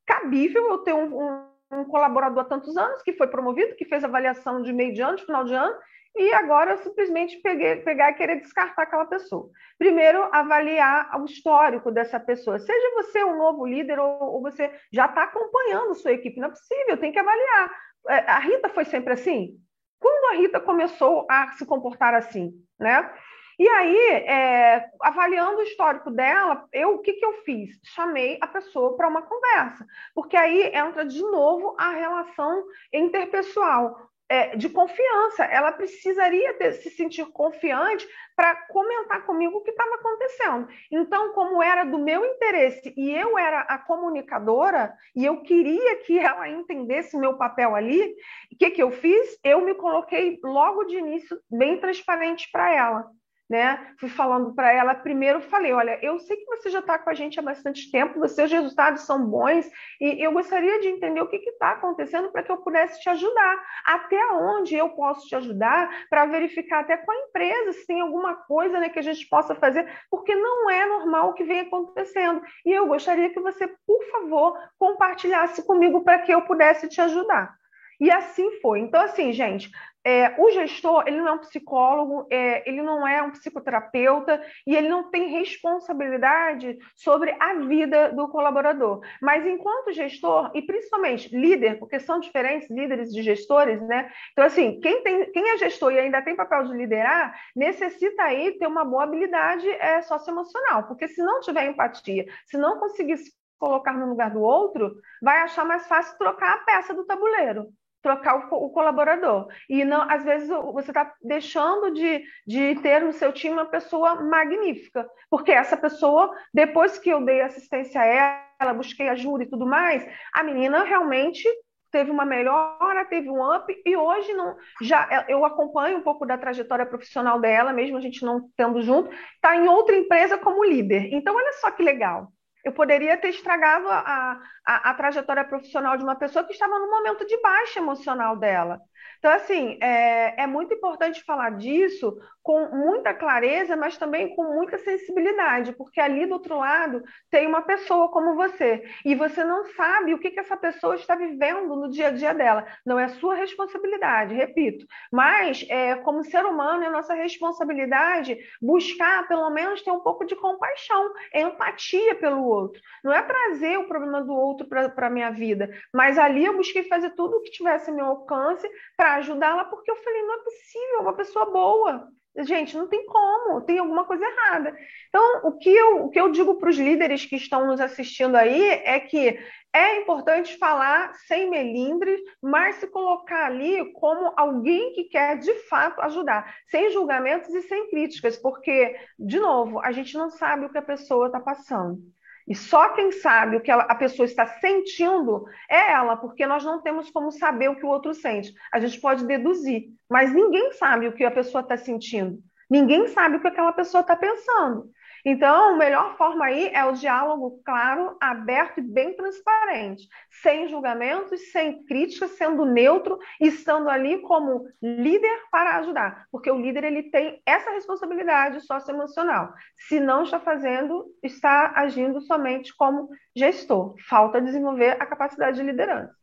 cabível eu ter um, um, um, colaborador há tantos anos que foi promovido, que fez avaliação de meio de ano, de final de ano, e agora eu simplesmente peguei, pegar e querer descartar aquela pessoa. Primeiro, avaliar o histórico dessa pessoa. Seja você um novo líder ou, ou você já está acompanhando sua equipe, não é possível, tem que avaliar. É, a Rita foi sempre assim? Quando a Rita começou a se comportar assim, né? E aí, é, avaliando o histórico dela, eu o que, que eu fiz? Chamei a pessoa para uma conversa, porque aí entra de novo a relação interpessoal é, de confiança. Ela precisaria ter, se sentir confiante para comentar comigo o que estava acontecendo. Então, como era do meu interesse e eu era a comunicadora e eu queria que ela entendesse o meu papel ali, o que, que eu fiz? Eu me coloquei logo de início bem transparente para ela né? Fui falando para ela, primeiro falei, olha, eu sei que você já está com a gente há bastante tempo, os seus resultados são bons, e eu gostaria de entender o que está acontecendo para que eu pudesse te ajudar. Até onde eu posso te ajudar para verificar até com a empresa se tem alguma coisa né, que a gente possa fazer, porque não é normal o que vem acontecendo. E eu gostaria que você, por favor, compartilhasse comigo para que eu pudesse te ajudar. E assim foi. Então, assim, gente, é, o gestor, ele não é um psicólogo, é, ele não é um psicoterapeuta e ele não tem responsabilidade sobre a vida do colaborador. Mas enquanto gestor, e principalmente líder, porque são diferentes líderes de gestores, né? Então, assim, quem, tem, quem é gestor e ainda tem papel de liderar, necessita aí ter uma boa habilidade é, socioemocional, porque se não tiver empatia, se não conseguir se colocar no lugar do outro, vai achar mais fácil trocar a peça do tabuleiro trocar o, o, colaborador. E não, às vezes você está deixando de, de ter no seu time uma pessoa magnífica, porque essa pessoa, depois que eu dei assistência a ela, busquei ajuda e tudo mais, a menina realmente teve uma melhora, teve um up e hoje não já eu acompanho um pouco da trajetória profissional dela, mesmo a gente não tendo junto, está em outra empresa como líder. Então olha só que legal eu poderia ter estragado a, a, a trajetória profissional de uma pessoa que estava no momento de baixa emocional dela. Então, assim, é, é muito importante falar disso com muita clareza, mas também com muita sensibilidade, porque ali do outro lado tem uma pessoa como você, e você não sabe o que, que essa pessoa está vivendo no dia a dia dela. Não é sua responsabilidade, repito, mas é, como ser humano é nossa responsabilidade buscar, pelo menos, ter um pouco de compaixão, empatia pelo outro. Não é trazer o problema do outro para a minha vida, mas ali eu busquei fazer tudo o que tivesse ao meu alcance para ajudá-la, porque eu falei, não é possível, é uma pessoa boa. Gente, não tem como, tem alguma coisa errada. Então, o que eu, o que eu digo para os líderes que estão nos assistindo aí é que é importante falar sem melindres, mas se colocar ali como alguém que quer de fato ajudar, sem julgamentos e sem críticas, porque, de novo, a gente não sabe o que a pessoa está passando. E só quem sabe o que a pessoa está sentindo é ela, porque nós não temos como saber o que o outro sente. A gente pode deduzir, mas ninguém sabe o que a pessoa está sentindo. Ninguém sabe o que aquela pessoa está pensando. Então, a melhor forma aí é o diálogo claro, aberto e bem transparente, sem julgamentos, sem críticas, sendo neutro e estando ali como líder para ajudar, porque o líder ele tem essa responsabilidade socioemocional. Se não está fazendo, está agindo somente como gestor. Falta desenvolver a capacidade de liderança.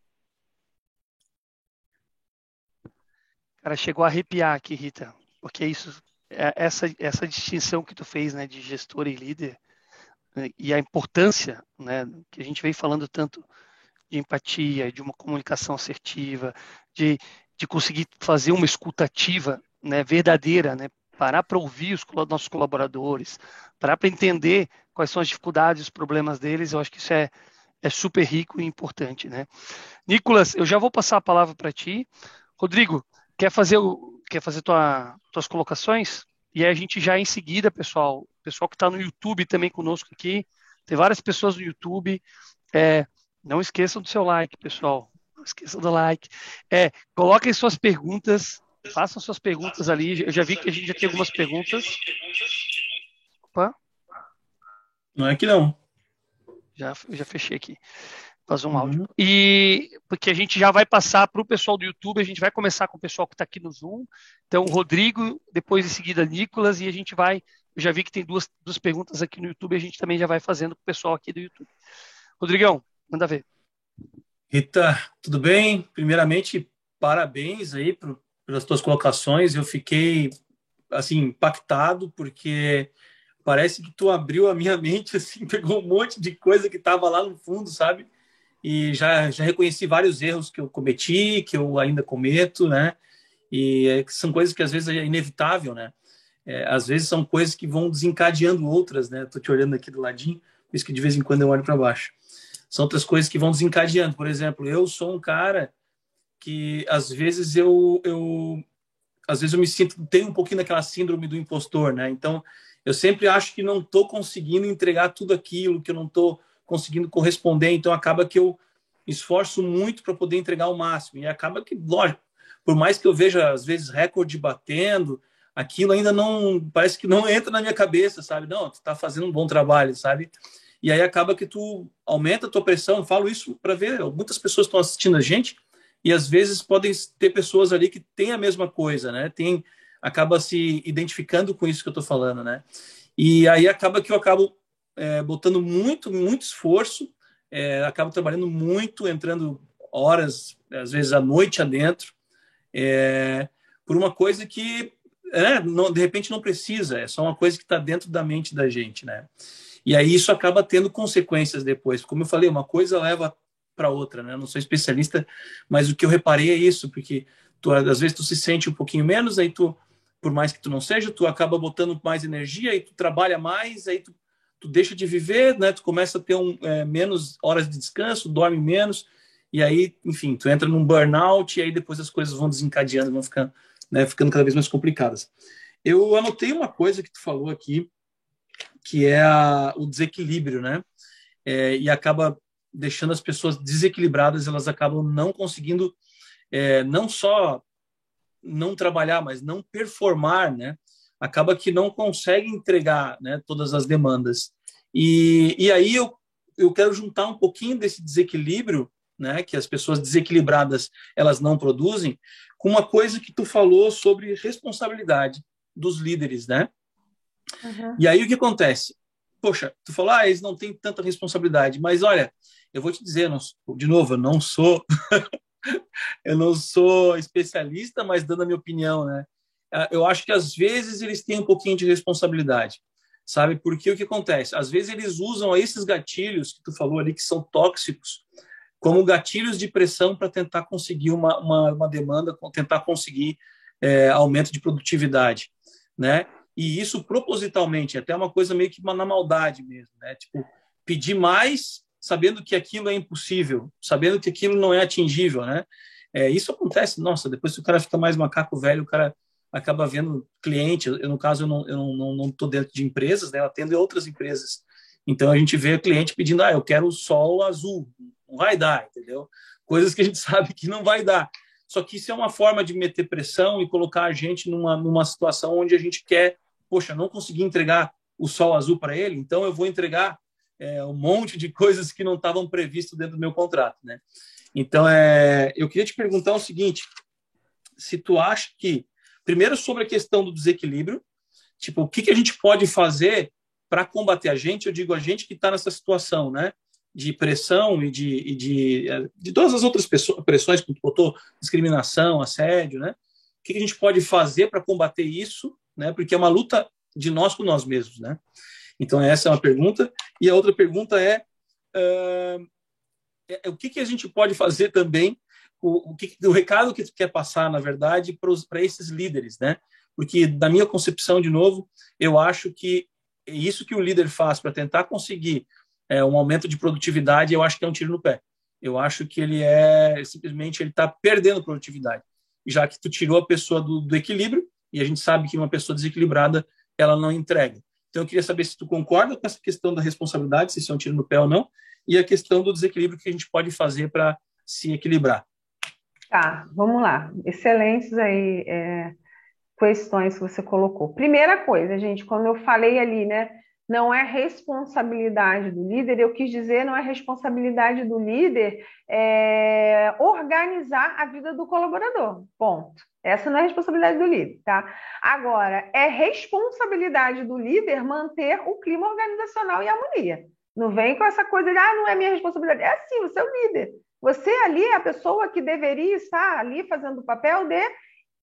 Cara, chegou a arrepiar aqui, Rita, porque isso essa, essa distinção que tu fez né, de gestor e líder né, e a importância né, que a gente vem falando tanto de empatia, de uma comunicação assertiva, de, de conseguir fazer uma escutativa né, verdadeira, né, parar para ouvir os nossos colaboradores, parar para entender quais são as dificuldades, os problemas deles, eu acho que isso é, é super rico e importante. Né? Nicolas, eu já vou passar a palavra para ti. Rodrigo, quer fazer o, quer fazer tua, tuas colocações? E aí a gente já em seguida, pessoal, pessoal que está no YouTube também conosco aqui, tem várias pessoas no YouTube. É, não esqueçam do seu like, pessoal. Não esqueçam do like. É, coloquem suas perguntas, façam suas perguntas ali. Eu já vi que a gente já tem algumas perguntas. Opa. Não é que não. Já, já fechei aqui. Fazer um uhum. áudio. E porque a gente já vai passar para o pessoal do YouTube, a gente vai começar com o pessoal que está aqui no Zoom. Então, Rodrigo, depois em seguida Nicolas, e a gente vai. Eu já vi que tem duas, duas perguntas aqui no YouTube, a gente também já vai fazendo com o pessoal aqui do YouTube. Rodrigão, manda ver. Rita, tudo bem? Primeiramente, parabéns aí pro, pelas tuas colocações. Eu fiquei assim impactado porque parece que tu abriu a minha *laughs* mente assim, pegou um monte de coisa que estava lá no fundo, sabe? E já, já reconheci vários erros que eu cometi, que eu ainda cometo, né? E é, são coisas que às vezes é inevitável, né? É, às vezes são coisas que vão desencadeando outras, né? Tô te olhando aqui do ladinho, por isso que de vez em quando eu olho para baixo. São outras coisas que vão desencadeando. Por exemplo, eu sou um cara que às vezes eu, eu às vezes eu me sinto tenho um pouquinho daquela síndrome do impostor, né? Então eu sempre acho que não estou conseguindo entregar tudo aquilo, que eu não estou conseguindo corresponder, então acaba que eu esforço muito para poder entregar o máximo. E acaba que, lógico, por mais que eu veja, às vezes, recorde batendo, aquilo ainda não, parece que não entra na minha cabeça, sabe? Não, tu está fazendo um bom trabalho, sabe? E aí acaba que tu aumenta a tua pressão. Eu falo isso para ver, muitas pessoas estão assistindo a gente e às vezes podem ter pessoas ali que têm a mesma coisa, né? Tem, acaba se identificando com isso que eu estou falando, né? E aí acaba que eu acabo é, botando muito, muito esforço, é, acabo trabalhando muito, entrando horas, às vezes à noite adentro, é, por uma coisa que, é, não, de repente, não precisa, é só uma coisa que está dentro da mente da gente, né? E aí isso acaba tendo consequências depois. Como eu falei, uma coisa leva para outra, né? Eu não sou especialista, mas o que eu reparei é isso, porque tu, às vezes tu se sente um pouquinho menos, aí tu, por mais que tu não seja, tu acaba botando mais energia, aí tu trabalha mais, aí tu tu deixa de viver, né? Tu começa a ter um, é, menos horas de descanso, dorme menos, e aí, enfim, tu entra num burnout, e aí depois as coisas vão desencadeando, vão ficando, né, ficando cada vez mais complicadas. Eu anotei uma coisa que tu falou aqui, que é a, o desequilíbrio, né? É, e acaba deixando as pessoas desequilibradas, elas acabam não conseguindo, é, não só não trabalhar, mas não performar, né? Acaba que não consegue entregar né, todas as demandas. E, e aí eu eu quero juntar um pouquinho desse desequilíbrio, né, que as pessoas desequilibradas elas não produzem, com uma coisa que tu falou sobre responsabilidade dos líderes, né? Uhum. E aí o que acontece? Poxa, tu falou, ah, eles não têm tanta responsabilidade, mas olha, eu vou te dizer, não, de novo, eu não sou, *laughs* eu não sou especialista, mas dando a minha opinião, né? Ah, eu acho que às vezes eles têm um pouquinho de responsabilidade, sabe? Porque o que acontece? Às vezes eles usam esses gatilhos que tu falou ali, que são tóxicos, como gatilhos de pressão para tentar conseguir uma, uma, uma, demanda, tentar conseguir é, aumento de produtividade, né? E isso propositalmente, até uma coisa meio que na maldade mesmo, né? Tipo, pedir mais sabendo que aquilo é impossível, sabendo que aquilo não é atingível, né? É, isso acontece, nossa, depois que o cara fica mais macaco velho, o cara acaba vendo cliente, eu, no caso, eu não estou não, não, não dentro de empresas, né, eu atendo outras empresas, então a gente vê cliente pedindo, ah, eu quero o sol azul, não vai dar, entendeu? Coisas que a gente *laughs* sabe que não vai dar. Só que isso é uma forma de meter pressão e colocar a gente numa, numa situação onde a gente quer, poxa, não consegui entregar o sol azul para ele, então eu vou entregar é, um monte de coisas que não estavam previstas dentro do meu contrato, né? Então, é, eu queria te perguntar o seguinte: se tu acha que Primeiro, sobre a questão do desequilíbrio, tipo, o que, que a gente pode fazer para combater a gente? Eu digo a gente que está nessa situação, né? De pressão e de, e de, é, de todas as outras pressões que botou, discriminação, assédio, né? O que, que a gente pode fazer para combater isso, né? Porque é uma luta de nós com nós mesmos, né? Então, essa é uma pergunta. E a outra pergunta é, uh, é o que, que a gente pode fazer também o, o, que, o recado que tu quer passar, na verdade, para esses líderes, né? Porque, da minha concepção, de novo, eu acho que é isso que o líder faz para tentar conseguir é, um aumento de produtividade, eu acho que é um tiro no pé. Eu acho que ele é simplesmente ele está perdendo produtividade, já que tu tirou a pessoa do, do equilíbrio e a gente sabe que uma pessoa desequilibrada ela não entrega. Então eu queria saber se tu concorda com essa questão da responsabilidade, se isso é um tiro no pé ou não, e a questão do desequilíbrio que a gente pode fazer para se equilibrar. Tá, vamos lá. Excelentes aí é, questões que você colocou. Primeira coisa, gente, quando eu falei ali, né? Não é responsabilidade do líder, eu quis dizer, não é responsabilidade do líder é, organizar a vida do colaborador. Ponto. Essa não é responsabilidade do líder, tá? Agora, é responsabilidade do líder manter o clima organizacional e harmonia. Não vem com essa coisa de, ah, não é minha responsabilidade. É assim, você é o líder. Você ali é a pessoa que deveria estar ali fazendo o papel de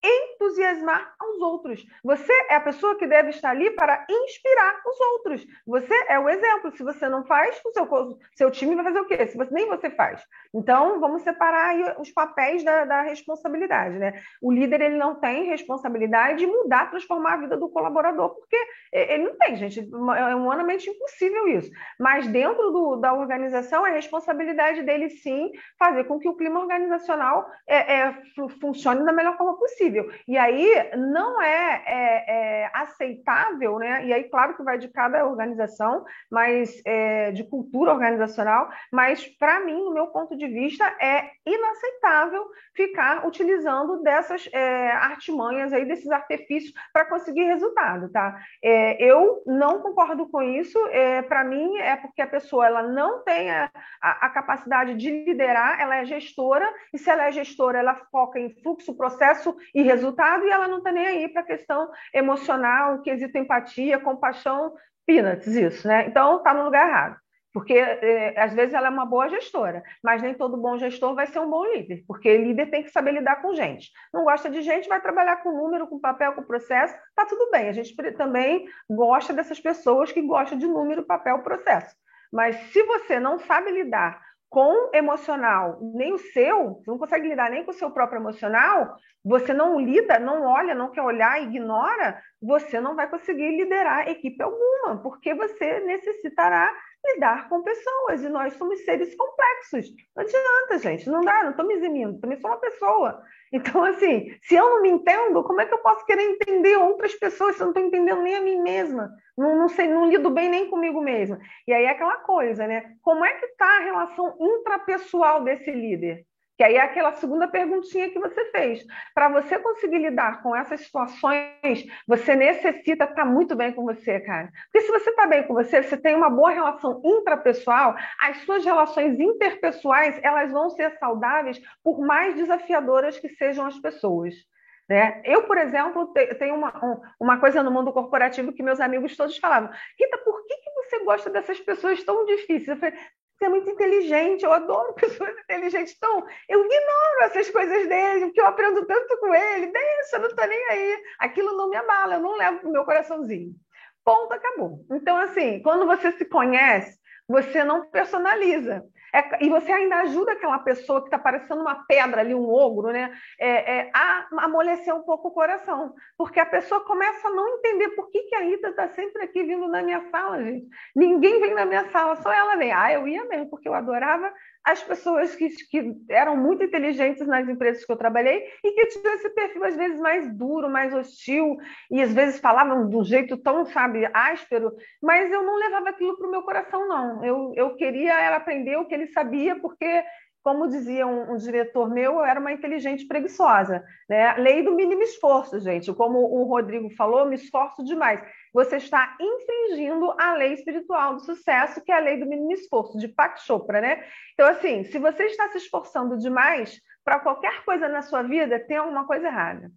entusiasmar aos outros. Você é a pessoa que deve estar ali para inspirar os outros. Você é o exemplo. Se você não faz, o seu, seu time vai fazer o quê? Se você, nem você faz. Então, vamos separar os papéis da, da, responsabilidade. Né? O líder ele não tem responsabilidade de mudar, transformar a vida do colaborador, porque ele não tem, gente. É humanamente impossível isso. Mas dentro do, da organização, é responsabilidade dele sim fazer com que o clima organizacional é, é, funcione da melhor forma possível possível. E aí não é, é, é, aceitável, né? E aí, claro que vai de cada organização, mas é, de cultura organizacional, mas para mim, no meu ponto de vista, é inaceitável ficar utilizando dessas é, artimanhas aí, desses artifícios para conseguir resultado, tá? É, eu não concordo com isso. É, para mim, é porque a pessoa ela não tem a, a, a capacidade de liderar, ela é gestora, e se ela é gestora, ela foca em fluxo, processo resultado, e ela não está nem aí para a questão emocional, quesito empatia, compaixão, peanuts, isso, né? Então, está no lugar errado. Porque é, às vezes ela é uma boa gestora, mas nem todo bom gestor vai ser um bom líder, porque líder tem que saber lidar com gente. Não gosta de gente, vai trabalhar com número, com papel, com processo, tá tudo bem. A gente também gosta dessas pessoas que gostam de número, papel, processo. Mas se você não sabe lidar com emocional, nem o seu, você não consegue lidar nem com o seu próprio emocional, você não lida, não olha, não quer olhar, ignora, você não vai conseguir liderar equipe alguma, porque você necessitará lidar com pessoas e nós somos seres complexos. Não adianta, gente, não dá, não estou me eximindo, também sou uma pessoa. *laughs* Então, assim, se eu não me entendo, como é que eu posso querer entender outras pessoas se eu não estou entendendo nem a mim mesma? Não, não, sei, não lido bem nem comigo mesma. E aí é aquela coisa, né? Como é que está a relação intrapessoal desse líder? Que aí é aquela segunda perguntinha que você fez. Para você conseguir lidar com essas situações, você necessita estar tá muito bem com você, cara. Porque se você está bem com você, você tem uma boa relação intrapessoal, as suas relações interpessoais, elas vão ser saudáveis por mais desafiadoras que sejam as pessoas. Né? Eu, por exemplo, tenho uma, uma coisa no mundo corporativo que meus amigos todos falavam: Rita, por que, que você gosta dessas pessoas tão difíceis? Eu falei, você é muito inteligente, eu adoro *laughs* pessoas inteligentes. Então, eu ignoro essas coisas dele, porque eu aprendo tanto com ele. Deixa, não estou nem aí. Aquilo não me abala, eu não levo para o meu coraçãozinho. Ponto, acabou. Então, assim, quando você se conhece, você não personaliza. É, e você ainda ajuda aquela pessoa que está parecendo uma pedra ali, um ogro, né? É, é, a amolecer um pouco o coração. Porque a pessoa começa a não entender por que, que a Rita está sempre aqui vindo na minha sala, gente. Ninguém vem na minha sala, só ela vem. Ah, eu ia mesmo, porque eu adorava as pessoas que, que eram muito inteligentes nas empresas que eu trabalhei e que tinham esse perfil, às vezes, mais duro, mais hostil, e às vezes falavam de um jeito tão, sabe, áspero, mas eu não levava aquilo para o meu coração, não. Eu, eu queria ela aprender o que ele sabia, porque como dizia um, um, diretor meu, eu era uma inteligente preguiçosa. Né? Lei do mínimo esforço, gente. Como o Rodrigo falou, me esforço demais. Você está infringindo a lei espiritual do sucesso, que é a lei do mínimo esforço, de Pak Chopra, né? Então, assim, se você está se esforçando demais para qualquer coisa na sua vida, tem alguma coisa errada.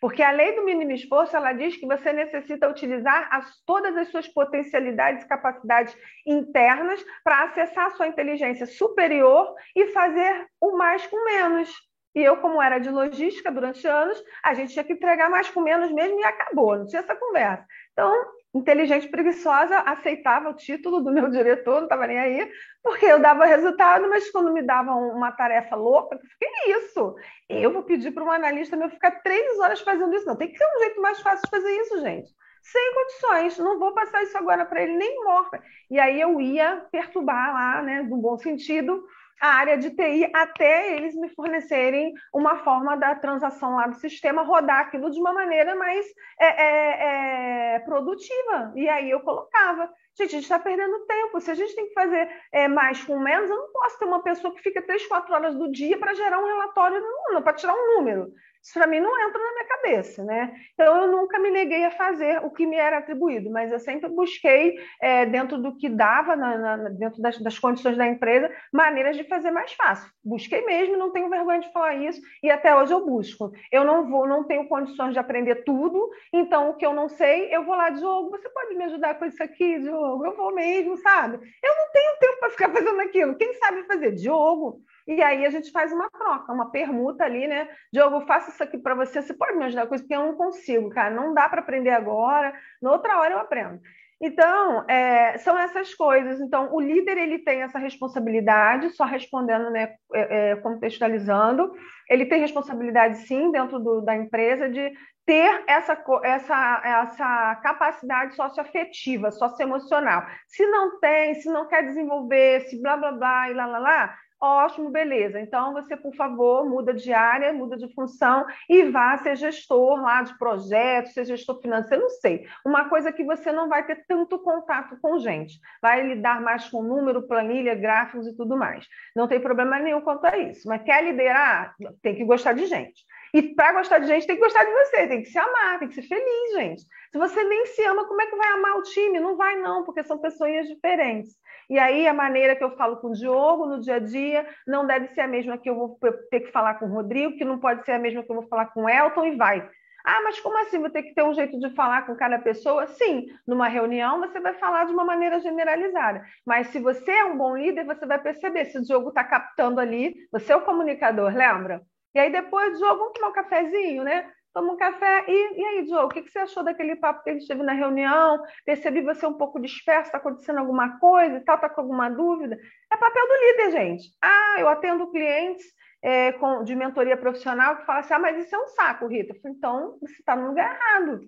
Porque a lei do mínimo esforço, ela diz que você necessita utilizar as, todas as suas potencialidades e capacidades internas para acessar a sua inteligência superior e fazer o mais com menos. E eu, como era de logística durante anos, a gente tinha que entregar mais com menos mesmo e acabou, não tinha essa conversa. Então, inteligente preguiçosa aceitava o título do meu diretor, não estava nem aí, porque eu dava resultado, mas quando me davam uma tarefa louca, eu fiquei isso. Eu vou pedir para um analista meu ficar três horas fazendo isso. Não, tem que ser um jeito mais fácil de fazer isso, gente. Sem condições, não vou passar isso agora para ele nem morta. E aí eu ia perturbar lá, né, no bom sentido, a área de TI até eles me fornecerem uma forma da transação lá do sistema rodar aquilo de uma maneira mais é, é, é, produtiva. E aí eu colocava. Gente, a gente está perdendo tempo. Se a gente tem que fazer é, mais com menos, eu não posso ter uma pessoa que fica três, quatro horas do dia para gerar um relatório, para tirar um número. Isso para mim não entra na minha cabeça, né? Então eu nunca me neguei a fazer o que me era atribuído, mas eu sempre busquei, é, dentro do que dava, na, na, dentro das, das, condições da empresa, maneiras de fazer mais fácil. Busquei mesmo, não tenho vergonha de falar isso, e até hoje eu busco. Eu não vou, não tenho condições de aprender tudo, então o que eu não sei, eu vou lá, Diogo, você pode me ajudar com isso aqui, Diogo? Eu vou mesmo, sabe? Eu não tenho tempo para ficar *laughs* fazendo aquilo. Quem sabe fazer? Diogo. E aí a gente faz uma troca, uma permuta ali, né? Diogo, faço isso aqui para você, você pode me ajudar com isso? Porque eu não consigo, cara, não dá para aprender agora, na outra hora eu aprendo. Então, é, são essas coisas. Então, o líder ele tem essa responsabilidade, só respondendo, né, é, é, contextualizando, ele tem responsabilidade sim dentro do, da empresa de ter essa, essa, essa capacidade socioafetiva, socioemocional. Se não tem, se não quer desenvolver, se blá blá blá e lá lá lá, Ótimo, beleza. Então, você, por favor, muda de área, muda de função e vá ser gestor lá de projetos, ser gestor financeiro, não sei. Uma coisa que você não vai ter tanto contato com gente. Vai lidar mais com número, planilha, gráficos e tudo mais. Não tem problema nenhum quanto a isso. Mas quer liderar? Tem que gostar de gente. E para gostar de gente, tem que gostar de você, tem que se amar, tem que ser feliz, gente. Se você nem se ama, como é que vai amar o time? Não vai, não, porque são pessoas diferentes. E aí a maneira que eu falo com o Diogo no dia a dia não deve ser a mesma que eu vou ter que falar com o Rodrigo, que não pode ser a mesma que eu vou falar com o Elton e vai. Ah, mas como assim? Vou ter que ter um jeito de falar com cada pessoa? Sim, numa reunião você vai falar de uma maneira generalizada. Mas se você é um bom líder, você vai perceber se o Diogo está captando ali, você é o comunicador, lembra? E aí depois, Diogo, vamos tomar um cafezinho, né? Toma um café. E, e aí, Joe, o que, que você achou daquele papo que a gente teve na reunião? Percebi você um pouco disperso, está acontecendo alguma coisa e tal, está com alguma dúvida? É papel do líder, gente. Ah, eu atendo clientes é, com, de mentoria profissional que falam assim: ah, mas isso é um saco, Rita. Falei, então, você está no lugar errado.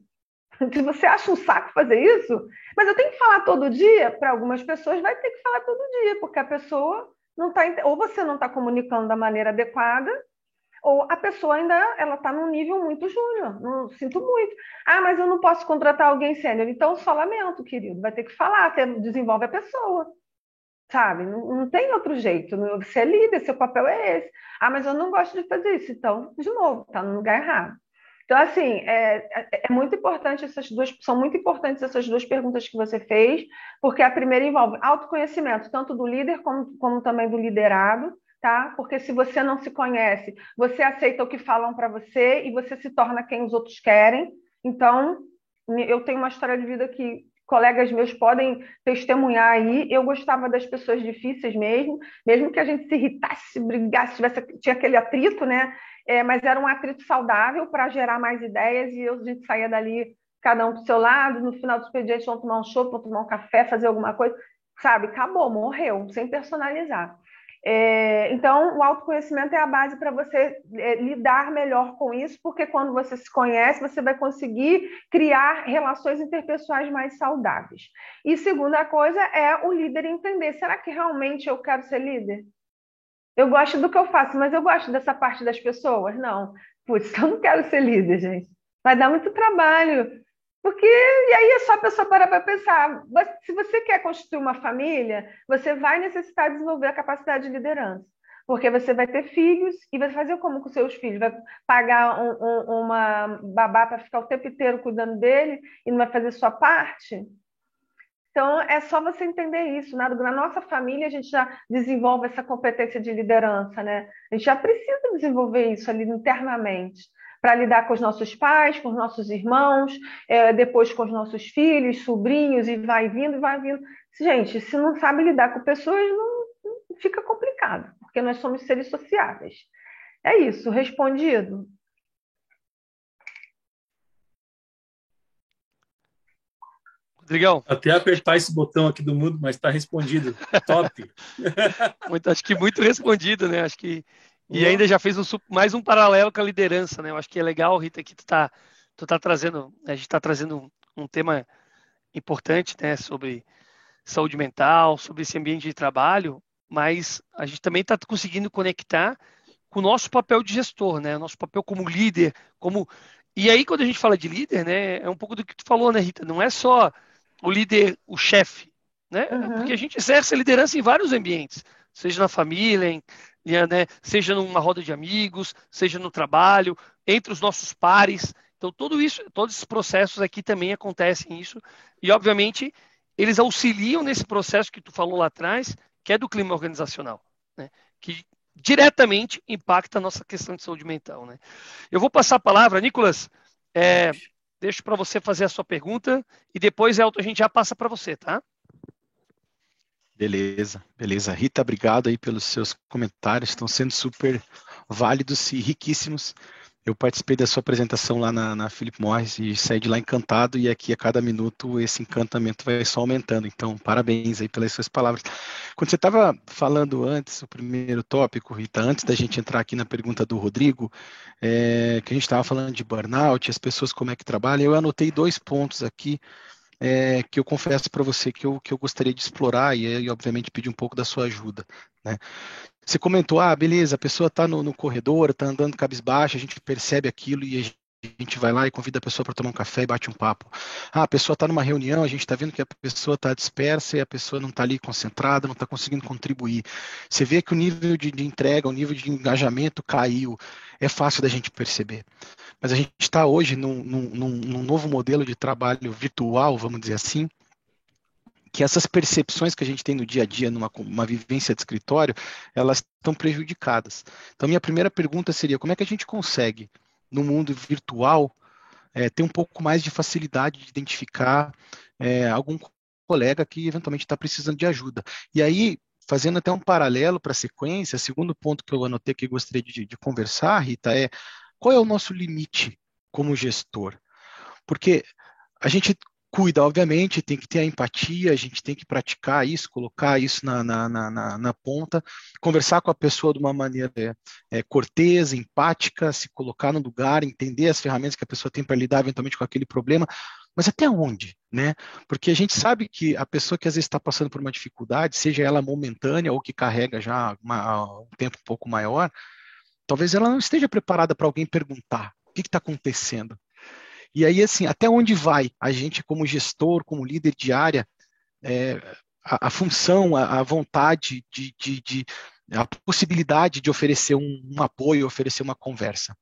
*laughs* Se você acha um saco fazer isso, mas eu tenho que falar todo dia, para algumas pessoas vai ter que falar todo dia, porque a pessoa não está. Ou você não está comunicando da maneira adequada, ou a pessoa ainda ela está num nível muito júnior, não sinto muito. Ah, mas eu não posso contratar alguém sênior. Então, só lamento, querido, vai ter que falar, desenvolve a pessoa. sabe? Não, não tem outro jeito. Você é líder, seu papel é esse. Ah, mas eu não gosto de fazer isso. Então, de novo, está no lugar errado. Então, assim, é, é, é, muito importante essas duas, são muito importantes essas duas perguntas que você fez, porque a primeira envolve autoconhecimento, tanto do líder como, como também do liderado, tá? Porque se você não se conhece, você aceita o que falam para você e você se torna quem os outros querem. Então, eu tenho uma história de vida que colegas meus podem testemunhar aí. Eu gostava das pessoas difíceis mesmo, mesmo que a gente se irritasse, brigasse, tivesse, tinha aquele atrito, né? É, mas era um atrito saudável para gerar mais ideias e eu, a gente saía dali, cada um para o seu lado. No final do expediente, vão tomar um chopp, vão tomar um café, fazer alguma coisa. Sabe, acabou, morreu, sem personalizar. É, então, o autoconhecimento é a base para você é, lidar melhor com isso, porque quando você se conhece, você vai conseguir criar relações interpessoais mais saudáveis. E segunda coisa é o líder entender: será que realmente eu quero ser líder? Eu gosto do que eu faço, mas eu gosto dessa parte das pessoas? Não. Putz, *laughs* eu não quero ser líder, gente. Vai dar muito trabalho. Porque, e aí é só a pessoa parar para pensar. Se você quer constituir uma família, você vai necessitar desenvolver a capacidade de liderança. Porque você vai ter filhos e vai fazer como com seus filhos? Vai pagar um, um, uma babá para ficar o tempo inteiro cuidando dele e não vai fazer sua parte? Então, é só você entender isso. Na, na nossa família, a gente já desenvolve essa competência de liderança, né? A gente já precisa desenvolver isso ali internamente para lidar com os nossos pais, com os nossos irmãos, é, depois com os nossos filhos, sobrinhos, e vai vindo, e vai vindo. Gente, se não sabe lidar com pessoas, não, não fica complicado, porque nós somos seres sociáveis. É isso, respondido? Rodrigão. Até apertar esse botão aqui do mundo, mas está respondido. Top. *laughs* muito, acho que muito respondido, né? Acho que e ainda já fez um, mais um paralelo com a liderança, né? Eu acho que é legal, Rita, que tu tá, tu tá trazendo, a gente está trazendo um tema importante, né, sobre saúde mental, sobre esse ambiente de trabalho, mas a gente também está conseguindo conectar com o nosso papel de gestor, né? O nosso papel como líder, como e aí quando a gente fala de líder, né, é um pouco do que tu falou, né, Rita? Não é só o líder, o chefe, né? Uhum. Porque a gente exerce a liderança em vários ambientes, seja na família, em, né, seja numa roda de amigos, seja no trabalho, entre os nossos pares. Então, tudo isso, todos esses processos aqui também acontecem isso. E, obviamente, eles auxiliam nesse processo que tu falou lá atrás, que é do clima organizacional, né, que diretamente impacta a nossa questão de saúde mental. Né. Eu vou passar a palavra, Nicolas, é, deixo para você fazer a sua pergunta e depois, Elton, a gente já passa para você, tá? Beleza, beleza. Rita, obrigado aí pelos seus comentários, estão sendo super válidos e riquíssimos. Eu participei da sua apresentação lá na, na Philip Morris e saí de lá encantado e aqui a cada minuto esse encantamento vai só aumentando. Então, parabéns aí pelas suas palavras. Quando você estava falando antes, o primeiro tópico, Rita, antes da gente entrar aqui na pergunta do Rodrigo, é, que a gente estava falando de burnout, as pessoas como é que trabalham, eu anotei dois pontos aqui é, que eu confesso para você que eu, que eu gostaria de explorar e, e, obviamente, pedir um pouco da sua ajuda. Né? Você comentou, ah, beleza, a pessoa está no, no, corredor, está andando cabisbaixa, a gente percebe aquilo e a gente vai lá e convida a pessoa para tomar um café e bate um papo. Ah, a pessoa está numa reunião, a gente está vendo que a pessoa está dispersa e a pessoa não está ali concentrada, não está conseguindo contribuir. Você vê que o nível de, de entrega, o nível de engajamento caiu. É fácil da gente perceber. Mas a gente está hoje num, num, num novo modelo de trabalho virtual, vamos dizer assim, que essas percepções que a gente tem no dia a dia, numa uma vivência de escritório, elas estão prejudicadas. Então, minha primeira pergunta seria: como é que a gente consegue, no mundo virtual, é, ter um pouco mais de facilidade de identificar é, algum colega que eventualmente está precisando de ajuda? E aí, fazendo até um paralelo para a sequência, segundo ponto que eu anotei que eu gostaria de, de conversar, Rita, é qual é o nosso limite como gestor? Porque a gente cuida, obviamente, tem que ter a empatia, a gente tem que praticar isso, colocar isso na, na, na, na ponta, conversar com a pessoa de uma maneira é, é, cortesa, empática, se colocar no lugar, entender as ferramentas que a pessoa tem para lidar eventualmente com aquele problema, mas até onde, né? Porque a gente sabe que a pessoa que às vezes está passando por uma dificuldade, seja ela momentânea ou que carrega já uma, um tempo um pouco maior, Talvez ela não esteja preparada para alguém perguntar o que está acontecendo. E aí, assim, até onde vai a gente, como gestor, como líder de área, é, a, a função, a, a vontade de, de, de, a possibilidade de oferecer um, um apoio, oferecer uma conversa?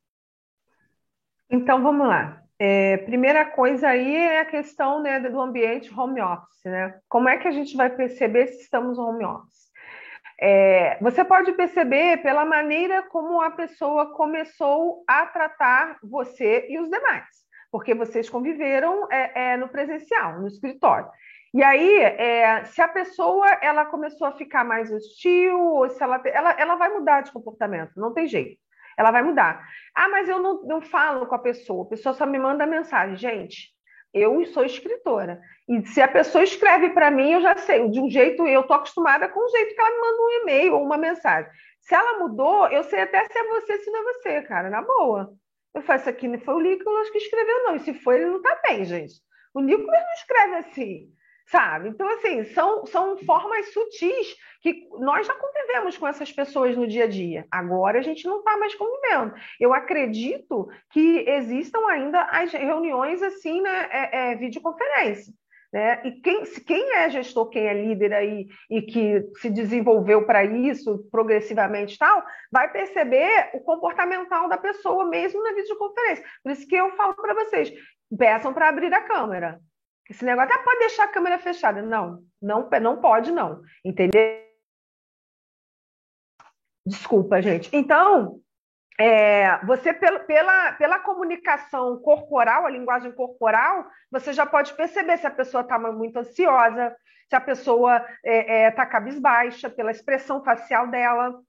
Então vamos lá. É, primeira coisa aí é a questão né, do ambiente home office, né? Como é que a gente vai perceber se estamos home office? É, você pode perceber pela maneira como a pessoa começou a tratar você e os demais, porque vocês conviveram é, é no presencial, no escritório. E aí, é, se a pessoa ela começou a ficar mais hostil, ou se ela, ela, ela vai mudar de comportamento, não tem jeito ela vai mudar. Ah, mas eu não, não falo com a pessoa, a pessoa só me manda mensagem. Gente, eu sou escritora. E se a pessoa escreve para mim, eu já sei, de um jeito, eu estou acostumada com o jeito que ela me manda um e-mail ou uma mensagem. Se ela mudou, eu sei até se é você, se não é você, cara, na boa. Eu faço isso aqui, não foi o Nicolas que escreveu, não. E se foi, ele não está bem, gente. O Nicolas não escreve assim sabe? Então, assim, são, são formas sutis que nós já convivemos com essas pessoas no dia a dia. Agora a gente não está mais convivendo. Eu acredito que existam ainda as reuniões assim, né, é, é, videoconferência. Né? E quem, quem é gestor, quem é líder aí e que se desenvolveu para isso progressivamente tal, vai perceber o comportamental da pessoa mesmo na videoconferência. Por isso que eu falo para vocês, peçam para abrir a câmera. Esse negócio, ah, pode deixar a câmera fechada. Não, não, não pode, não. Entendeu? Desculpa, gente. Então, é, você, pela, pela, pela comunicação corporal, a linguagem corporal, você já pode perceber se a pessoa está muito ansiosa, se a pessoa está é, é, tá cabisbaixa, pela expressão facial dela.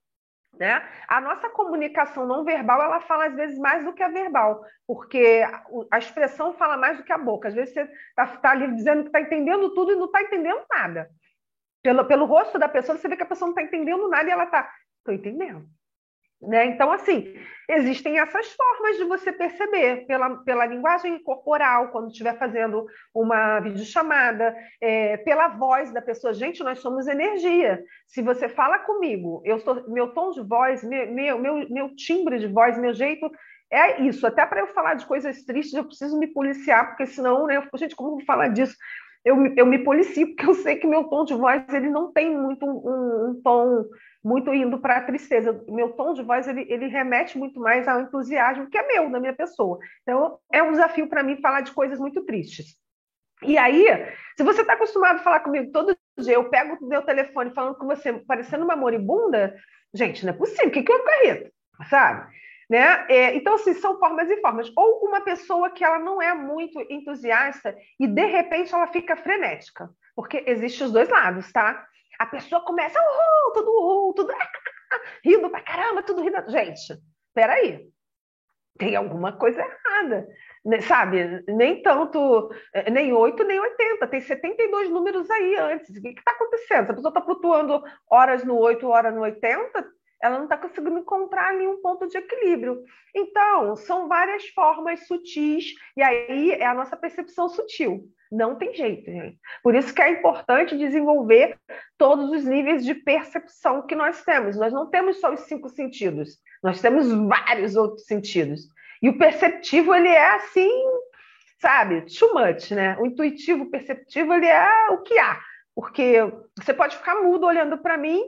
Né? A nossa comunicação não verbal ela fala às vezes mais do que a verbal, porque a expressão fala mais do que a boca. Às vezes você está tá ali dizendo que está entendendo tudo e não está entendendo nada. Pelo, pelo rosto da pessoa, você vê que a pessoa não está entendendo nada e ela está, estou entendendo. Né? Então, assim, existem essas formas de você perceber pela, pela linguagem corporal, quando estiver fazendo uma videochamada, é, pela voz da pessoa. Gente, nós somos energia. Se você fala comigo, eu sou, meu tom de voz, meu, meu, meu, timbre de voz, meu jeito é isso. Até para eu falar de coisas tristes, eu preciso me policiar, porque senão, né, eu fico, gente, como eu vou falar disso? Eu, eu me policio, porque eu sei que meu tom de voz ele não tem muito um, um tom muito indo para a tristeza. O meu tom de voz ele, ele remete muito mais ao entusiasmo que é meu, da minha pessoa. Então, é um desafio para mim falar de coisas muito tristes. E aí, se você está acostumado a falar comigo todo dia, eu pego o meu telefone falando com você, parecendo uma moribunda, gente, não é possível. O que, que eu carrego? Sabe? Né? É, então, assim, são formas e formas. Ou uma pessoa que ela não é muito entusiasta e, de repente, ela fica frenética. Porque existe os dois lados, tá? A pessoa começa, uhul, tudo uhul, tudo rindo pra caramba, tudo rindo. Gente, peraí, tem alguma coisa errada, né, sabe? Nem tanto, eh, nem 8, nem 80, tem 72 números aí antes. O que está acontecendo? Se a pessoa está flutuando horas no 8, horas no 80, ela não está conseguindo encontrar nenhum ponto de equilíbrio. Então, são várias formas sutis, e aí é a nossa percepção sutil. Não tem jeito, gente. Por isso que é importante desenvolver todos os níveis de percepção que nós temos. Nós não temos só os cinco sentidos, nós temos vários outros sentidos. E o perceptivo, ele é assim, sabe, too much, né? O intuitivo, perceptivo, ele é o que há. Porque você pode ficar mudo olhando para mim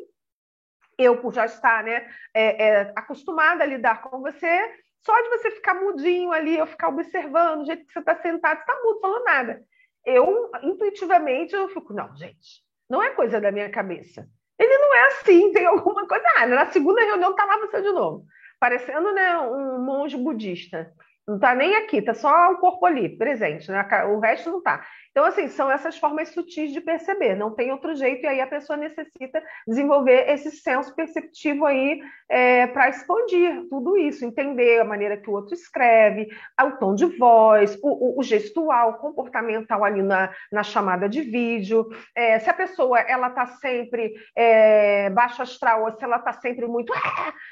eu, por já estar né, é, é, acostumada a lidar com você, só de você ficar mudinho ali, eu ficar observando o jeito que você está sentado, você está mudo, falando nada. Eu, intuitivamente, eu fico, não, gente, não é coisa da minha cabeça. Ele não é assim, tem alguma coisa. Ah, na segunda reunião tá lá você de novo, parecendo né, um monge budista. Não está nem aqui, está só o corpo ali, presente, né? o resto não está. Então, assim, são essas formas sutis de perceber, não tem outro jeito, e aí a pessoa necessita desenvolver esse senso perceptivo aí é, para expandir tudo isso, entender a maneira que o outro escreve, o tom de voz, o, o, o gestual, comportamental ali na, na chamada de vídeo, é, se a pessoa ela está sempre é, baixo astral, ou se ela está sempre muito.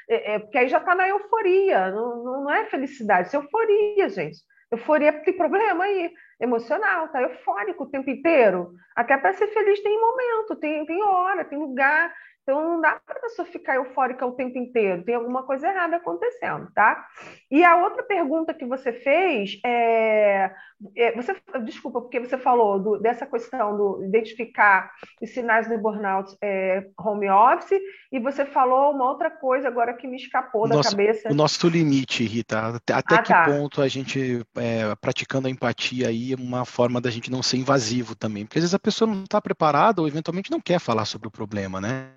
É, é, porque aí já está na euforia, não, não é felicidade, isso é euforia, gente. Euforia tem problema aí emocional, tá eufórico o tempo inteiro. Até para ser feliz tem momento, tem, tem hora, tem lugar. Então não dá para a pessoa ficar eufórica o tempo inteiro, tem alguma coisa errada acontecendo, tá? E a outra pergunta que você fez é, é você, desculpa, porque você falou do, dessa questão do identificar os sinais do burnout é, home office, e você falou uma outra coisa agora que me escapou da nosso, cabeça. O nosso limite, Rita, até, até ah, que tá. ponto a gente, é, praticando a empatia aí, é uma forma da gente não ser invasivo também, porque às vezes a pessoa não está preparada ou eventualmente não quer falar sobre o problema, né?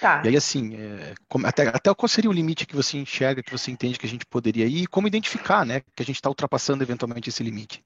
Tá. E aí, assim, é, até, até qual seria o limite que você enxerga, que você entende que a gente poderia ir, e como identificar, né, que a gente está ultrapassando eventualmente esse limite?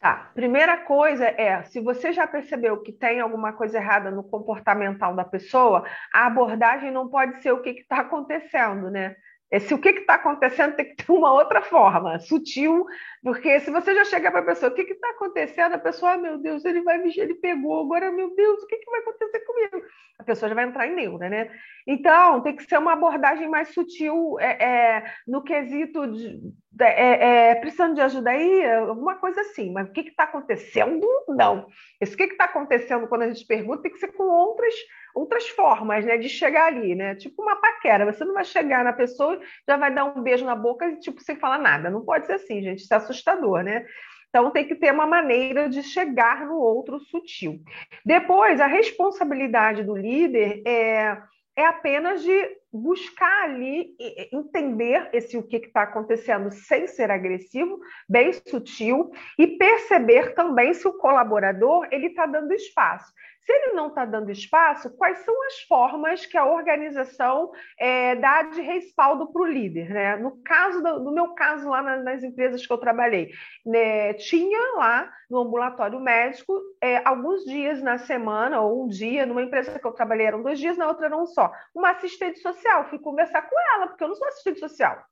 Tá. Primeira coisa é, se você já percebeu que tem alguma coisa errada no comportamental da pessoa, a abordagem não pode ser o que está acontecendo, né? Se o que está acontecendo tem que ter uma outra forma, sutil, porque se você já chega para a pessoa, o que está acontecendo? A pessoa, ah, meu Deus, ele vai me ele pegou, agora, meu Deus, o que, que vai acontecer comigo? A pessoa já vai entrar em neura, né? Então, tem que ser uma abordagem mais sutil é, é, no quesito de, é, é, precisando de ajuda aí, alguma coisa assim, mas o que está acontecendo? Não. Esse que está acontecendo quando a gente pergunta tem que ser com outras outras formas, né, de chegar ali, né? Tipo uma paquera. Você não vai chegar na pessoa, já vai dar um beijo na boca e tipo sem falar nada. Não pode ser assim, gente. Isso é assustador, né? Então tem que ter uma maneira de chegar no outro sutil. Depois, a responsabilidade do líder é é apenas de buscar ali entender esse o que está acontecendo sem ser agressivo, bem sutil, e perceber também se o colaborador ele está dando espaço. Se ele não está dando espaço, quais são as formas que a organização é, dá de respaldo para o líder? Né? No caso do, meu caso lá nas, nas empresas que eu trabalhei, né, tinha lá no ambulatório médico é, alguns dias na semana ou um dia, numa empresa que eu trabalhei eram dois dias, na outra era um só, uma assistente social. Fui conversar com ela porque eu não sou assistente social,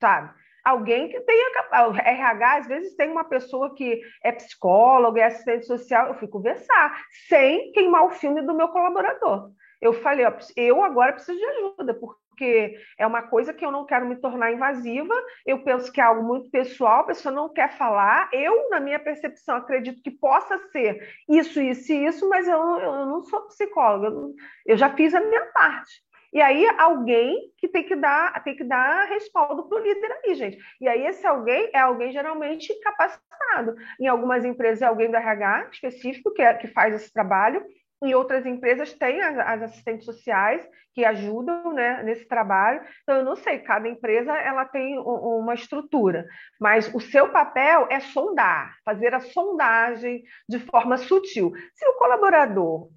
sabe? Alguém que tenha o RH às vezes tem uma pessoa que é psicóloga, é assistente social, eu fui conversar sem queimar o filme do meu colaborador. Eu falei, ó, eu agora preciso de ajuda, porque é uma coisa que eu não quero me tornar invasiva, eu penso que é algo muito pessoal, a pessoa não quer falar, eu, na minha percepção, acredito que possa ser isso, isso e isso, mas eu, eu não sou psicóloga, eu, eu já fiz a minha parte. E aí alguém que tem que dar, tem que dar respaldo para o líder aí, gente. E aí esse alguém é alguém geralmente capacitado. Em algumas empresas é alguém do RH específico que, é, que faz esse trabalho. Em outras empresas tem as, as, assistentes sociais que ajudam né, nesse trabalho. Então, eu não sei, cada empresa ela tem um, uma estrutura, mas o seu papel é sondar, fazer a sondagem de forma sutil. Se o colaborador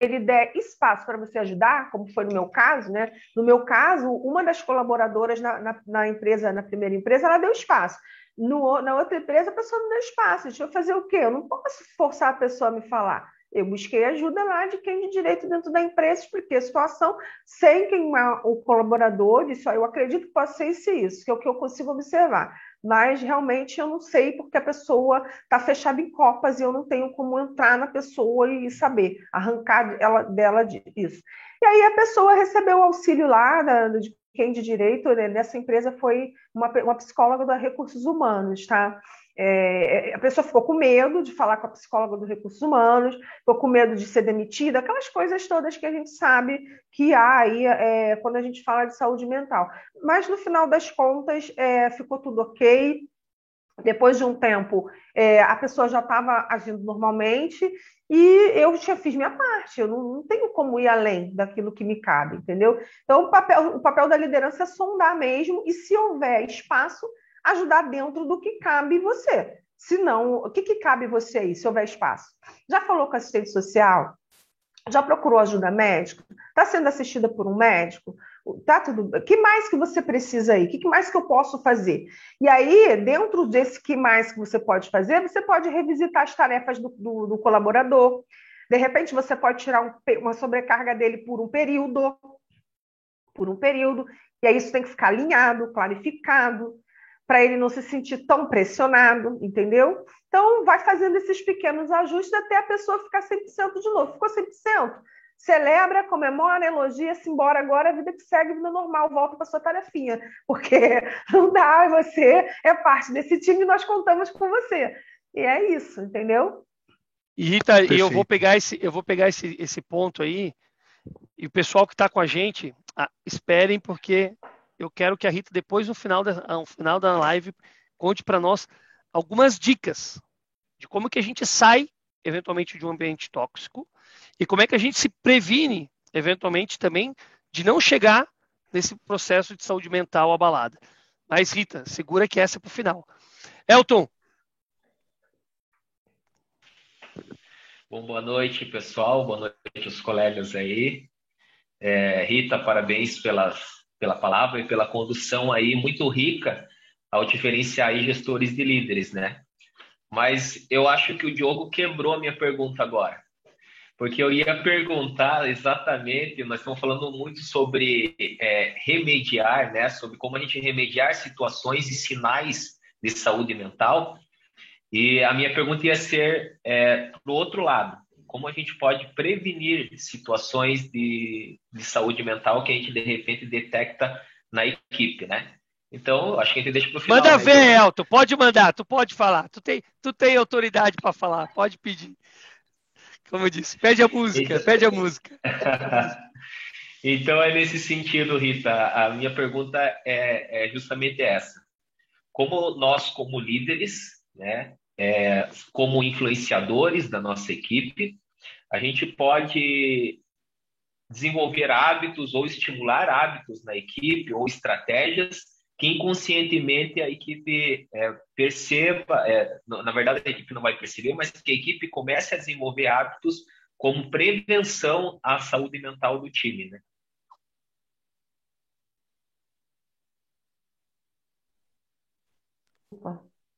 ele der espaço para você ajudar, como foi no meu caso, né? No meu caso, uma das colaboradoras na, na, na empresa, na primeira empresa, ela deu espaço. No, na outra empresa, a pessoa não deu espaço. Deixa eu fazer o quê? Eu não posso forçar a pessoa a me falar. Eu busquei ajuda lá de quem de direito dentro da empresa, expliquei a situação sem queimar o colaborador, disse, ó, eu acredito que possa ser isso, que é o que eu consigo observar mas realmente eu não sei porque a pessoa está fechada em copas e eu não tenho como entrar na pessoa e saber, arrancar ela, dela isso. E aí a pessoa recebeu o auxílio lá da, de quem de direito né, nessa empresa foi uma, uma psicóloga da recursos humanos, tá? É, a pessoa ficou com medo de falar com a psicóloga dos recursos humanos, ficou com medo de ser demitida, aquelas coisas todas que a gente sabe que há aí é, quando a gente fala de saúde mental. Mas no final das contas é, ficou tudo ok. Depois de um tempo, é, a pessoa já estava agindo normalmente e eu já fiz minha parte. Eu não, não, tenho como ir além daquilo que me cabe, entendeu? Então, o papel, o papel da liderança é sondar mesmo e, se houver espaço, ajudar dentro do que cabe você. Se não, o que, que cabe você aí, se houver espaço? Já falou com assistente social? Já procurou ajuda médica? Está sendo assistida por um médico? Tá tudo. Que mais que você precisa aí? O que mais que eu posso fazer? E aí, dentro desse que mais que você pode fazer, você pode revisitar as tarefas do, do, do colaborador. De repente, você pode tirar um, uma sobrecarga dele por um período, por um período. E aí isso tem que ficar alinhado, clarificado para ele não se sentir tão pressionado, entendeu? Então, vai fazendo esses pequenos ajustes até a pessoa ficar 100% de novo. Ficou 100%? Celebra, comemora, elogia-se embora agora, a vida que segue, vida normal, volta para sua tarefinha. Porque *laughs* não dá, você é parte desse time e nós contamos com você. E é isso, entendeu? E Rita, eu vou pegar esse, eu vou pegar esse, esse ponto aí E o pessoal que está com a gente, ah, esperem, porque eu quero que a Rita, depois, no final da, no final da live, conte para nós algumas dicas de como que a gente sai, eventualmente, de um ambiente tóxico e como é que a gente se previne, eventualmente, também, de não chegar nesse processo de saúde mental abalada. Mas, Rita, segura que essa é para o final. Elton. Bom, boa noite, pessoal. Boa noite os colegas aí. É, Rita, parabéns pela, pela palavra e pela condução aí muito rica ao diferenciar aí gestores de líderes, né? Mas eu acho que o Diogo quebrou a minha pergunta agora. Porque eu ia perguntar exatamente, nós estamos falando muito sobre é, remediar, né? Sobre como a gente remediar situações e sinais de saúde mental. E a minha pergunta ia ser é, outro lado como a gente pode prevenir situações de, de saúde mental que a gente de repente detecta na equipe, né? Então, acho que a gente deixa para o final. Manda né? ver. Elton, pode mandar, tu pode falar, tu tem, tu tem autoridade para falar, pode pedir. Como eu disse, pede a música, então... pede a música. *laughs* então, é nesse sentido, Rita, a minha pergunta é, é justamente essa. Como nós, como líderes, né, é, como influenciadores da nossa equipe, a gente pode desenvolver hábitos ou estimular hábitos na equipe ou estratégias que inconscientemente a equipe é, perceba, é, na verdade a equipe não vai perceber, mas que a equipe comece a desenvolver hábitos como prevenção à saúde mental do time, né?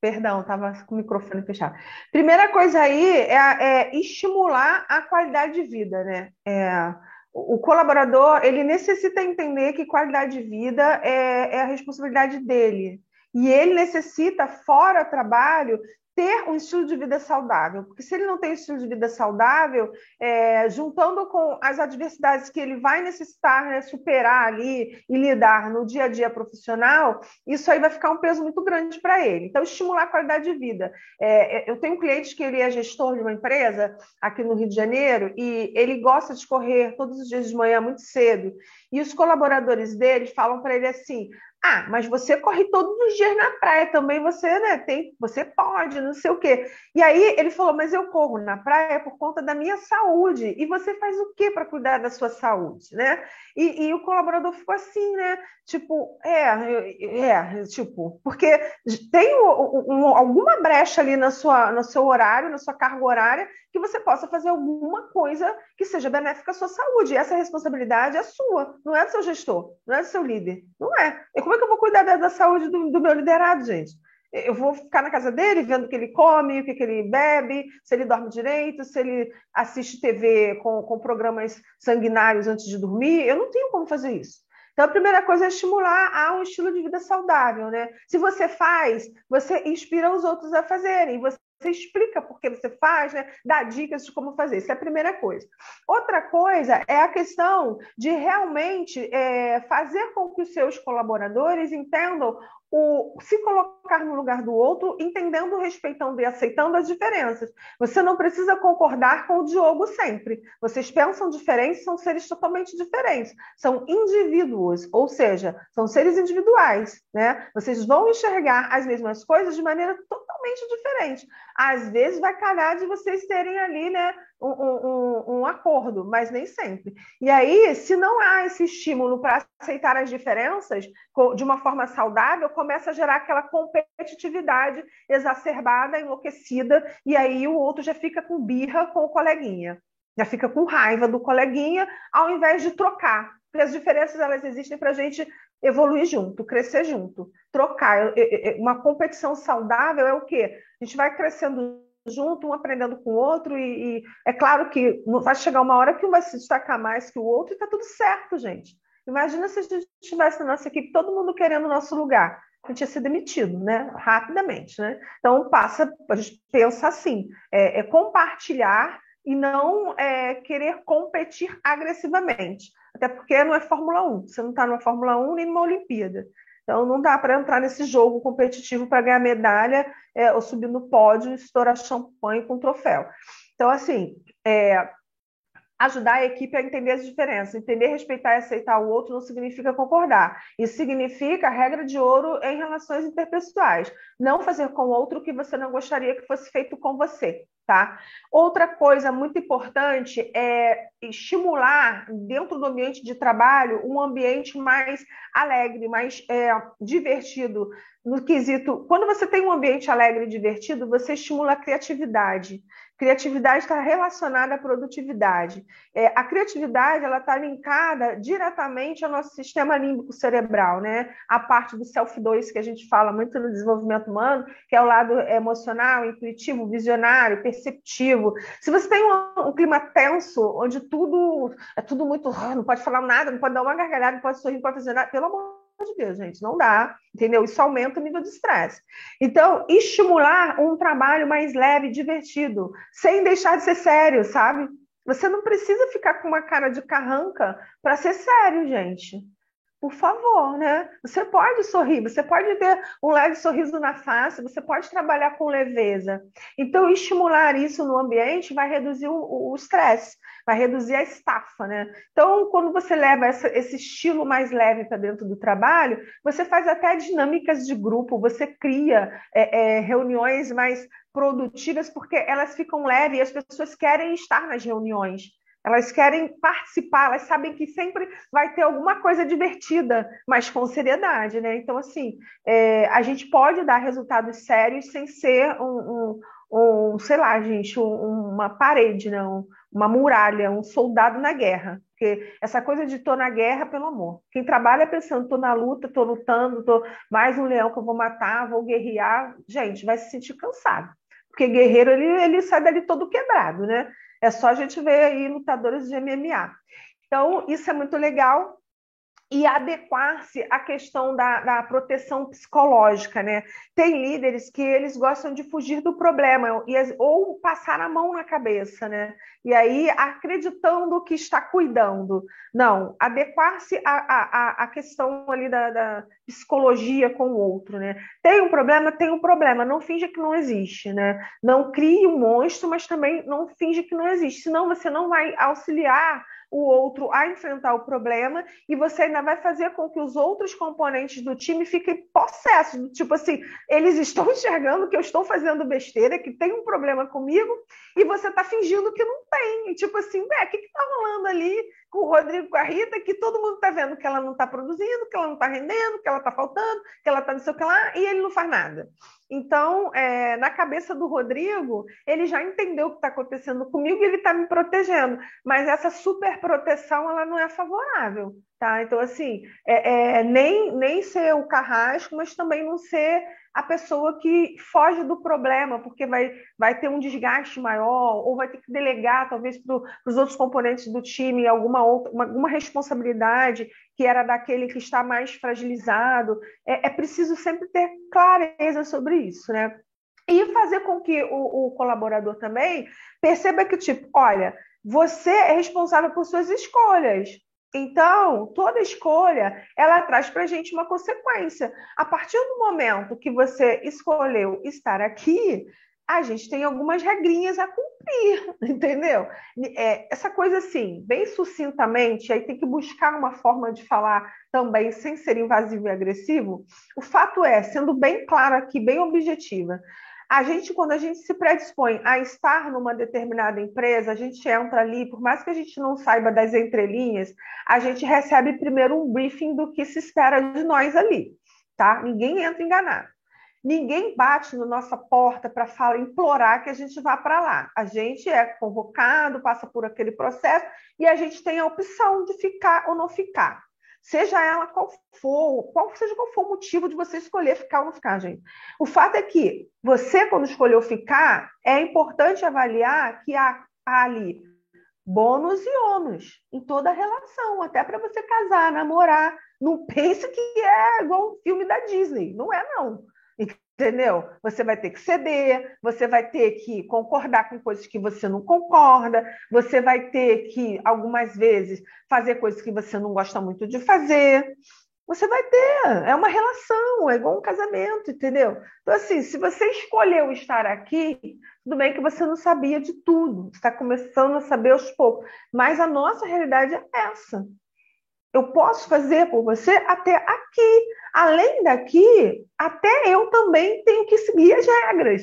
Perdão, estava com o microfone fechado. Primeira coisa aí é, é estimular a qualidade de vida, né? É, o colaborador ele necessita entender que qualidade de vida é, é, a responsabilidade dele. E ele necessita, fora trabalho, ter um estilo de vida saudável, porque se ele não tem estilo de vida saudável, é, juntando com as adversidades que ele vai necessitar né, superar ali e lidar no dia a dia profissional, isso aí vai ficar um peso muito grande para ele. Então, estimular a qualidade de vida. É, é, eu tenho um cliente que ele é gestor de uma empresa aqui no Rio de Janeiro e ele gosta de correr todos os dias de manhã muito cedo. E os colaboradores dele falam para ele assim: ah, mas você corre todos os dias na praia também, você, né, tem, você pode, não sei o quê. E aí ele falou, mas eu corro na praia por conta da minha saúde. E você faz o quê para cuidar da sua saúde, né? E, e, o colaborador ficou assim, né? Tipo, é, é, tipo, porque tem um, um, alguma brecha ali na sua, no seu horário, na sua carga horária, que você possa fazer alguma coisa que seja benéfica à sua saúde. Essa responsabilidade é sua, não é do seu gestor, não é do seu líder. Não é. E como é que eu vou cuidar da, da saúde do, do meu liderado, gente? eu vou ficar na casa dele vendo o que ele come, o que, que ele bebe, se ele dorme direito, se ele assiste TV com, com programas sanguinários antes de dormir. Eu não tenho como fazer isso. Então, a primeira coisa é estimular a um estilo de vida saudável, né? Se você faz, você inspira os outros a fazerem. Você você explica por que você faz, né? dá dicas de como fazer. Isso é a primeira coisa. Outra coisa é a questão de realmente é, fazer com que os seus colaboradores entendam o, se colocar no lugar do outro, entendendo, respeitando e aceitando as diferenças. Você não precisa concordar com o Diogo sempre. Vocês pensam diferentes, são seres totalmente diferentes. São indivíduos, ou seja, são seres individuais. Né? Vocês vão enxergar as mesmas coisas de maneira totalmente diferente. Às vezes vai calhar de vocês terem ali né, um, um, acordo, mas nem sempre. E aí, se não há esse estímulo para aceitar as diferenças de uma forma saudável, começa a gerar aquela competitividade exacerbada, enlouquecida, e aí o outro já fica com birra com o coleguinha, já fica com raiva do coleguinha, ao invés de trocar. Porque as diferenças elas existem para a gente evoluir junto, crescer junto, trocar. Uma competição saudável é o quê? A gente vai crescendo junto, um aprendendo com o outro, e, e, é claro que vai chegar uma hora que um vai se destacar mais que o outro, e está tudo certo, gente. Imagina se a gente tivesse na nossa equipe todo mundo querendo o nosso lugar. A gente ia ser demitido, né? Rapidamente, né? Então, passa, a gente pensa assim, é, é compartilhar e não é, querer competir agressivamente. Até porque não é Fórmula 1. Você não está numa Fórmula 1 nem numa Olimpíada. Então, não dá para entrar nesse jogo competitivo para ganhar medalha é, ou subir no pódio e estourar champanhe com troféu. Então, assim, é, ajudar a equipe a entender as diferenças. Entender, respeitar e aceitar o outro não significa concordar. Isso significa regra de ouro em relações interpessoais. Não fazer com o outro o que você não gostaria que fosse feito com você. Tá? Outra coisa muito importante é estimular dentro do ambiente de trabalho um ambiente mais alegre, mais é, divertido. No quesito, quando você tem um ambiente alegre e divertido, você estimula a criatividade. Criatividade está relacionada à produtividade. É, a criatividade ela está linkada diretamente ao nosso sistema límbico cerebral, né? A parte do self-2 que a gente fala muito no desenvolvimento humano, que é o lado emocional, intuitivo, visionário, perceptivo. Se você tem um, um clima tenso, onde tudo é tudo muito, ah, não pode falar nada, não pode dar uma gargalhada, não pode sorrir, não pode fazer nada, pelo amor de Deus, gente, não dá, entendeu? Isso aumenta o nível de estresse. Então, estimular um trabalho mais leve, divertido, sem deixar de ser sério, sabe? Você não precisa ficar com uma cara de carranca para ser sério, gente por favor, né? Você pode sorrir, você pode ter um leve sorriso na face, você pode trabalhar com leveza. Então, estimular isso no ambiente vai reduzir o estresse, vai reduzir a estafa, né? Então, quando você leva essa, esse estilo mais leve para dentro do trabalho, você faz até dinâmicas de grupo, você cria é, é, reuniões mais produtivas, porque elas ficam leves e as pessoas querem estar nas reuniões. Elas querem participar, elas sabem que sempre vai ter alguma coisa divertida, mas com seriedade, né? Então, assim, é, a gente pode dar resultados sérios sem ser um, um, um sei lá, gente, um, uma parede, não, né? uma muralha, um soldado na guerra. Porque essa coisa de tô na guerra, pelo amor. Quem trabalha pensando, tô na luta, tô lutando, tô mais um leão que eu vou matar, vou guerrear, gente, vai se sentir cansado. Porque guerreiro, ele, ele sai dali todo quebrado, né? É só a gente ver aí lutadores de MMA. Então, isso é muito legal e adequar-se à questão da, da, proteção psicológica, né? Tem líderes que eles gostam de fugir do problema e, ou passar a mão na cabeça, né? E aí acreditando que está cuidando. Não, adequar-se à, à, à questão ali da, da, psicologia com o outro, né? Tem um problema, tem um problema. Não finge que não existe, né? Não crie um monstro, mas também não finge que não existe. Senão você não vai auxiliar o outro a enfrentar o problema e você ainda vai fazer com que os outros componentes do time fiquem possessos, tipo assim, eles *laughs* estão enxergando que eu estou fazendo besteira, que tem um problema comigo e você está fingindo que não tem. E, tipo assim, o que está rolando ali com o Rodrigo, com a Rita, que todo mundo está vendo que ela não está produzindo, que ela não está rendendo, que ela está faltando, que ela está não sei o que lá, e ele não faz nada. Então, é, na cabeça do Rodrigo, ele já entendeu o que está acontecendo comigo e ele está me protegendo. Mas essa super proteção, ela não é favorável, tá? Então, assim, é, é, nem, nem ser o carrasco, mas também não ser a pessoa que foge do problema, porque vai, vai ter um desgaste maior, ou vai ter que delegar, talvez, para os outros componentes do time alguma outra, uma, alguma responsabilidade que era daquele que está mais fragilizado. É, é preciso sempre ter clareza sobre isso, né? E fazer com que o, o colaborador também perceba que, tipo, olha, você é responsável por suas escolhas. Então, toda escolha, ela traz para a gente uma consequência. A partir do momento que você escolheu estar aqui, a gente tem algumas regrinhas a cumprir, *laughs* entendeu? É, essa coisa assim, bem sucintamente, aí tem que buscar uma forma de falar também sem ser invasivo e agressivo. O fato é, sendo bem claro aqui, bem objetiva, a gente, quando a gente se predispõe a estar numa determinada empresa, a gente entra ali, por mais que a gente não saiba das entrelinhas, a gente recebe primeiro um briefing do que se espera de nós ali, tá? Ninguém entra enganado. Ninguém bate na nossa porta para falar, implorar que a gente vá para lá. A gente é convocado, passa por aquele processo e a gente tem a opção de ficar ou não ficar seja ela qual for, qual seja qual for o motivo de você escolher ficar ou não ficar, gente. O fato é que você, quando escolheu ficar, é importante avaliar que há, há ali bônus e ônus em toda relação, até para você casar, namorar. Não pense que é igual um filme da Disney. Não é, não. Entendeu? Você vai ter que ceder, você vai ter que concordar com coisas que você não concorda, você vai ter que, algumas vezes, fazer coisas que você não gosta muito de fazer. Você vai ter, é uma relação, é igual um casamento, entendeu? Então, assim, se você escolheu estar aqui, tudo bem que você não sabia de tudo, está começando a saber aos poucos, mas a nossa realidade é essa. Eu posso fazer por você até aqui. Além daqui, até eu também tenho que seguir as regras.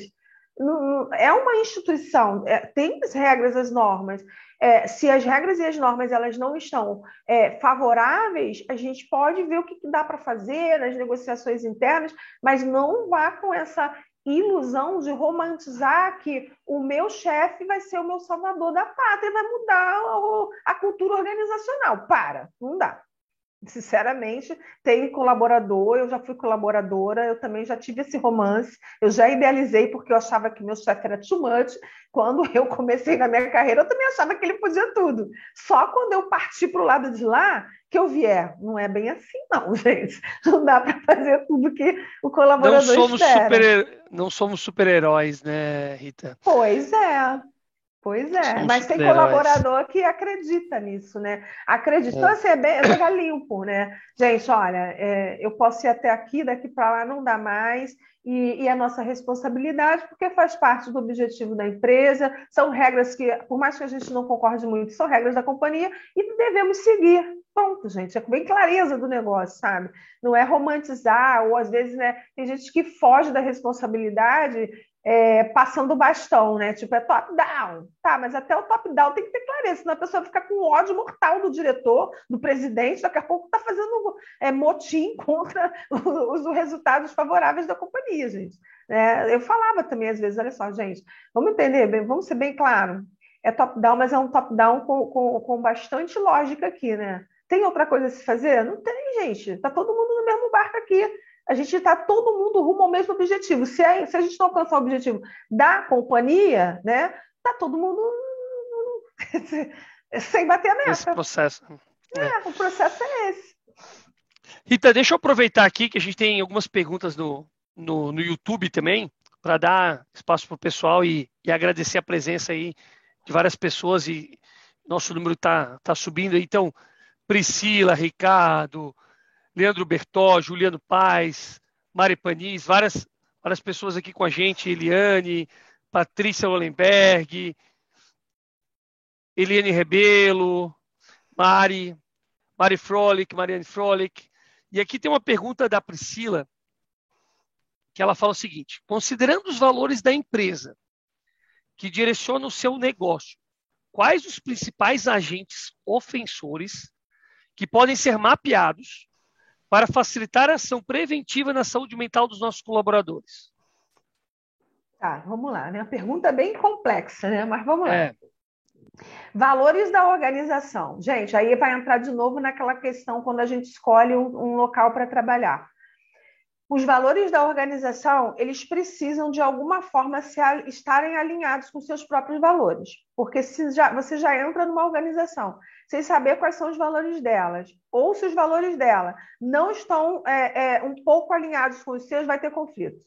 É uma instituição, é, tem as regras, as normas, é, se as regras e as normas elas não estão é, favoráveis, a gente pode ver o que dá para fazer nas negociações internas, mas não vá com essa ilusão de romantizar que o meu chefe vai ser o meu salvador da pátria, vai mudar a cultura organizacional. Para, não dá. Sinceramente, tem colaborador, eu já fui colaboradora, eu também já tive esse romance, eu já idealizei porque eu achava que meu chefe era too much. Quando *laughs* eu comecei na minha carreira, eu também achava que ele podia tudo. Só quando eu parti para o lado de lá, que eu vi, é, não é bem assim, não, *laughs* gente. Não dá para fazer tudo que o colaborador não somos espera. Super, não somos super-heróis, né, Rita? Pois é. Pois é, mas tem colaborador que acredita nisso, né? Acredita. É. Assim, é bem, é limpo, né? Gente, olha, é, eu posso ir até aqui, daqui para lá não dá mais, e, e é nossa responsabilidade, porque faz parte do objetivo da empresa, são regras que, por mais que a gente não concorde muito, são regras da companhia e devemos seguir. Pronto, gente, é bem clareza do negócio, sabe? Não é romantizar, ou às vezes, né, tem gente que foge da responsabilidade é, passando o bastão, né? Tipo, é top-down. Tá, mas até o top-down tem que ter clareza, senão a pessoa fica com ódio mortal do diretor, do presidente, daqui a pouco está fazendo é, motim *laughs* contra os, os, resultados favoráveis da companhia, gente. É, eu falava também, às vezes, olha só, gente, vamos entender, bem, vamos ser bem claro. É top-down, mas é um top-down com, com, com bastante lógica aqui, né? Tem outra coisa a se fazer? Não tem, gente. Está todo mundo no mesmo barco aqui a gente está todo mundo rumo ao mesmo objetivo. Se a, se a gente não alcançar o objetivo da companhia, né, tá todo mundo *laughs* sem bater a meta. Esse processo. É, é, o processo é esse. Rita, deixa eu aproveitar aqui que a gente tem algumas perguntas no, no, no YouTube também, para dar espaço para o pessoal e, e, agradecer a presença aí de várias pessoas e nosso número está tá subindo. Então, Priscila, Ricardo, Leandro Bertó, Juliano Paz, Mari Panis, várias, várias pessoas aqui com a gente, Eliane, Patrícia Lolenberg, Eliane Rebelo, Mari, Mari Frolic, Mariane Frolic. E aqui tem uma pergunta da Priscila, que ela fala o seguinte: considerando os valores da empresa que direcionam o seu negócio, quais os principais agentes ofensores que podem ser mapeados para facilitar a ação preventiva na saúde mental dos nossos colaboradores? Tá, vamos lá. Né? Uma pergunta bem complexa, né? Mas vamos lá. É. Valores da organização. Gente, aí vai entrar de novo naquela questão quando a gente escolhe um, um local para trabalhar. Os valores da organização, eles precisam de alguma forma se, estarem alinhados com seus próprios valores. Porque se já, você já entra numa organização sem saber quais são os valores delas, ou se os valores dela não estão é, é, um pouco alinhados com os seus, vai ter conflito.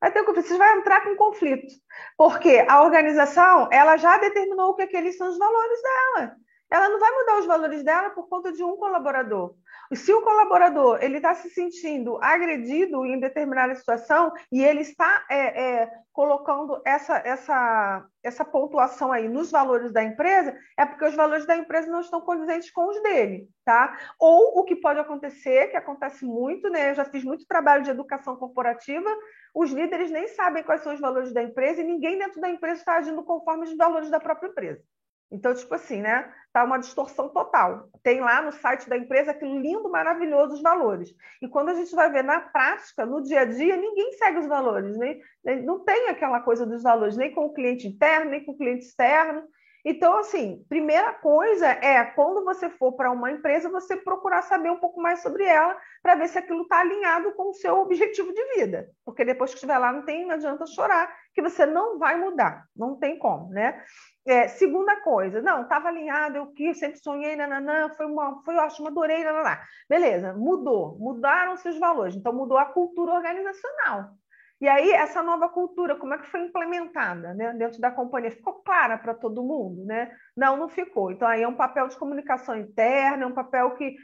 Vai ter conflito, você vai entrar com conflito, porque a organização ela já determinou que aqueles são os valores dela. Ela não vai mudar os valores dela por conta de um colaborador. Se o colaborador ele está se sentindo agredido em determinada situação e ele está é, é, colocando essa, essa, essa pontuação aí nos valores da empresa, é porque os valores da empresa não estão condizentes com os dele, tá? Ou o que pode acontecer, que acontece muito, né? Eu já fiz muito trabalho de educação corporativa, os líderes nem sabem quais são os valores da empresa e ninguém dentro da empresa está agindo conforme os valores da própria empresa. Então, tipo assim, né? Tá uma distorção total. Tem lá no site da empresa aquele lindo, maravilhoso os valores. E quando a gente vai ver na prática, no dia a dia, ninguém segue os valores, nem, nem não tem aquela coisa dos valores, nem com o cliente interno, nem com o cliente externo. Então, assim, primeira coisa é quando você for para uma empresa, você procurar saber um pouco mais sobre ela para ver se aquilo está alinhado com o seu objetivo de vida. Porque depois que estiver lá, não tem, não adianta chorar, que você não vai mudar, não tem como, né? É, segunda coisa, não, estava alinhado, eu que sempre sonhei, nananã, foi, uma, foi ótimo, adorei, nananã. Beleza, mudou, mudaram seus valores, então mudou a cultura organizacional. E aí, essa nova cultura, como é que foi implementada né, dentro da companhia? Ficou clara para todo mundo? Né? Não, não ficou. Então, aí é um papel de comunicação interna, é um papel que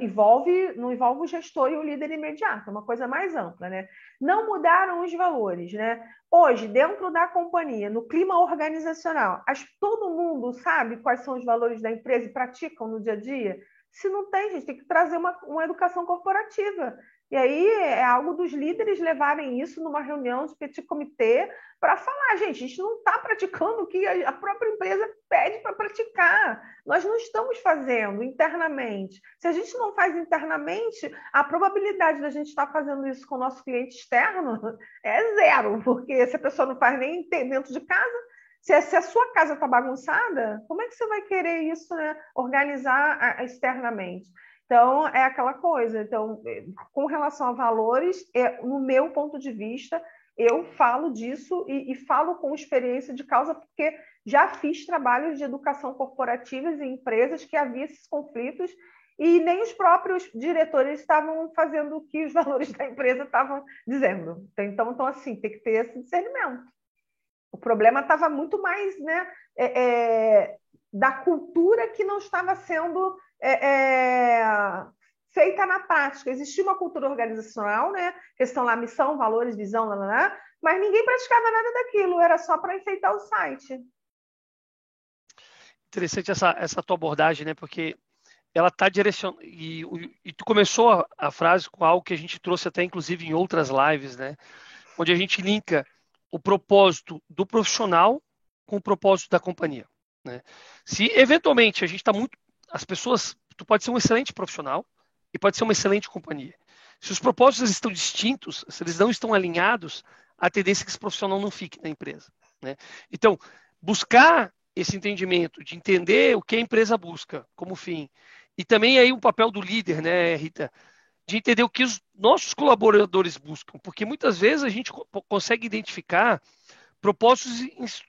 envolve, não envolve o gestor e o líder imediato, é uma coisa mais ampla. Né? Não mudaram os valores. Né? Hoje, dentro da companhia, no clima organizacional, as, todo mundo sabe quais são os valores da empresa e praticam no dia a dia? Se não tem, gente, tem que trazer uma, uma educação corporativa. E aí é algo dos líderes levarem isso numa reunião de petit comitê para falar, gente, a gente não está praticando o que a própria empresa pede para praticar. Nós não estamos fazendo internamente. Se a gente não faz internamente, a probabilidade da gente estar tá fazendo isso com o nosso cliente externo é zero, porque se a pessoa não faz nem dentro de casa, se a, sua casa está bagunçada, como é que você vai querer isso, né? Organizar externamente? Então, é aquela coisa. Então, é, com relação a valores, é, no meu ponto de vista, eu falo disso e, e, falo com experiência de causa, porque já fiz trabalhos de educação corporativa em empresas que havia esses conflitos e nem os próprios diretores estavam fazendo o que os *laughs* valores da empresa estavam dizendo. Então, então assim, tem que ter esse discernimento. O problema estava muito mais né, é, é, da cultura que não estava sendo é, é, feita na prática. Existia uma cultura organizacional, né? questão lá, missão, valores, visão, lá, lá, lá, mas ninguém praticava nada daquilo, era só para enfeitar o site. Interessante essa, essa tua abordagem, né? Porque ela está direcionando. E, e, tu começou a, a, frase com algo que a gente trouxe até, inclusive, em outras lives, né? Onde a gente linka o propósito do profissional com o propósito da companhia. Né? Se eventualmente a gente está muito as pessoas, tu pode ser um excelente profissional e pode ser uma excelente companhia. Se os propósitos estão distintos, se eles não estão alinhados, a tendência é que esse profissional não fique na empresa. Né? Então, buscar esse entendimento de entender o que a empresa busca como fim e também aí o papel do líder, né, Rita, de entender o que os nossos colaboradores buscam, porque muitas vezes a gente consegue identificar propósitos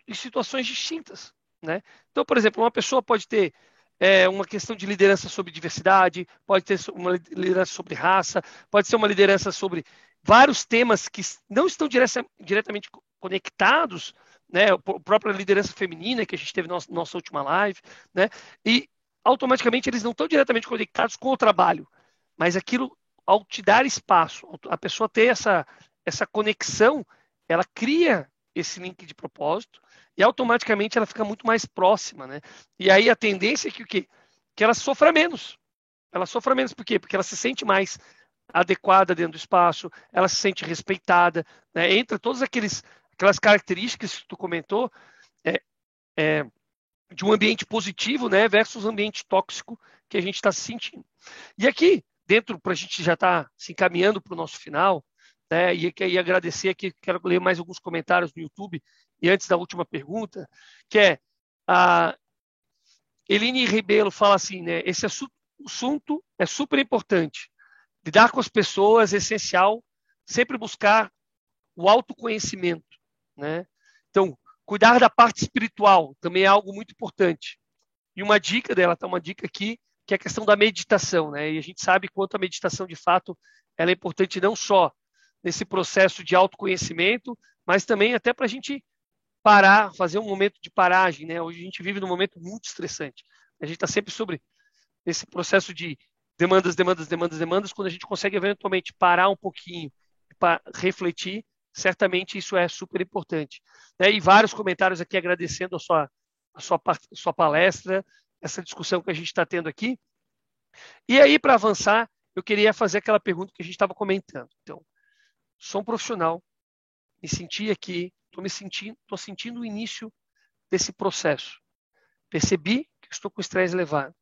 em, situações distintas, né? Então, por exemplo, uma pessoa pode ter é, uma questão de liderança sobre diversidade, pode ter uma liderança sobre raça, pode ser uma liderança sobre vários temas que não estão direta, diretamente conectados, né? A própria liderança feminina que a gente teve na nossa, nossa última live, né? E automaticamente eles não estão diretamente conectados com o trabalho, mas aquilo ao te dar espaço, a pessoa ter essa essa conexão, ela cria esse link de propósito e automaticamente ela fica muito mais próxima, né? E aí a tendência é que o quê? Que ela sofra menos. Ela sofra menos por quê? Porque ela se sente mais adequada dentro do espaço, ela se sente respeitada, né? Entre todas aqueles, aquelas características que tu comentou, é, é, de um ambiente positivo, né, versus ambiente tóxico que a gente está se sentindo. E aqui, dentro, para a gente já estar tá se encaminhando para o nosso final, né, e, e agradecer aqui, quero ler mais alguns comentários no YouTube e antes da última pergunta, que é a Eline Ribeiro fala assim, né? Esse assunto é super importante. Lidar com as pessoas é essencial, sempre buscar o autoconhecimento, né? Então, cuidar da parte espiritual também é algo muito importante. E uma dica dela, tá uma dica aqui, que é a questão da meditação, né? E a gente sabe quanto a meditação de fato ela é importante não só nesse processo de autoconhecimento, mas também até para a gente parar, fazer um momento de paragem, né? Hoje a gente vive num momento muito estressante. A gente está sempre sobre esse processo de demandas, demandas, demandas, demandas. Quando a gente consegue eventualmente parar um pouquinho para refletir, certamente isso é super importante. Né? E vários comentários aqui agradecendo a sua, a sua, a sua palestra, essa discussão que a gente está tendo aqui. E aí, para avançar, eu queria fazer aquela pergunta que a gente estava comentando. Então, sou um profissional, me senti aqui Estou me sentindo, estou sentindo o início desse processo. Percebi que estou com estresse elevado.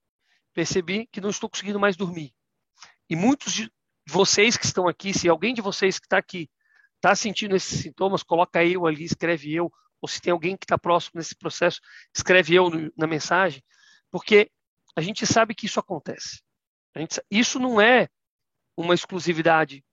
Percebi que não estou conseguindo mais dormir. E muitos de vocês que estão aqui, se alguém de vocês que está aqui está sentindo esses sintomas, coloca eu ali, escreve eu, ou se tem alguém que está próximo nesse processo, escreve eu no, na mensagem, porque a gente sabe que isso acontece. Gente, isso não é uma exclusividade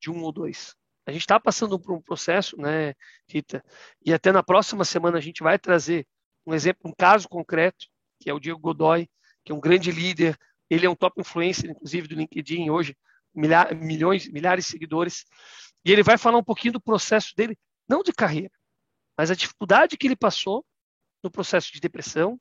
de um ou dois. A gente está passando por um processo, né, Rita? E até na próxima semana a gente vai trazer um exemplo, um caso concreto, que é o Diego Godoy, que é um grande líder. Ele é um top influencer, inclusive, do LinkedIn hoje, milhares, milhões, milhares de seguidores. E ele vai falar um pouquinho do processo dele, não de carreira, mas a dificuldade que ele passou no processo de depressão,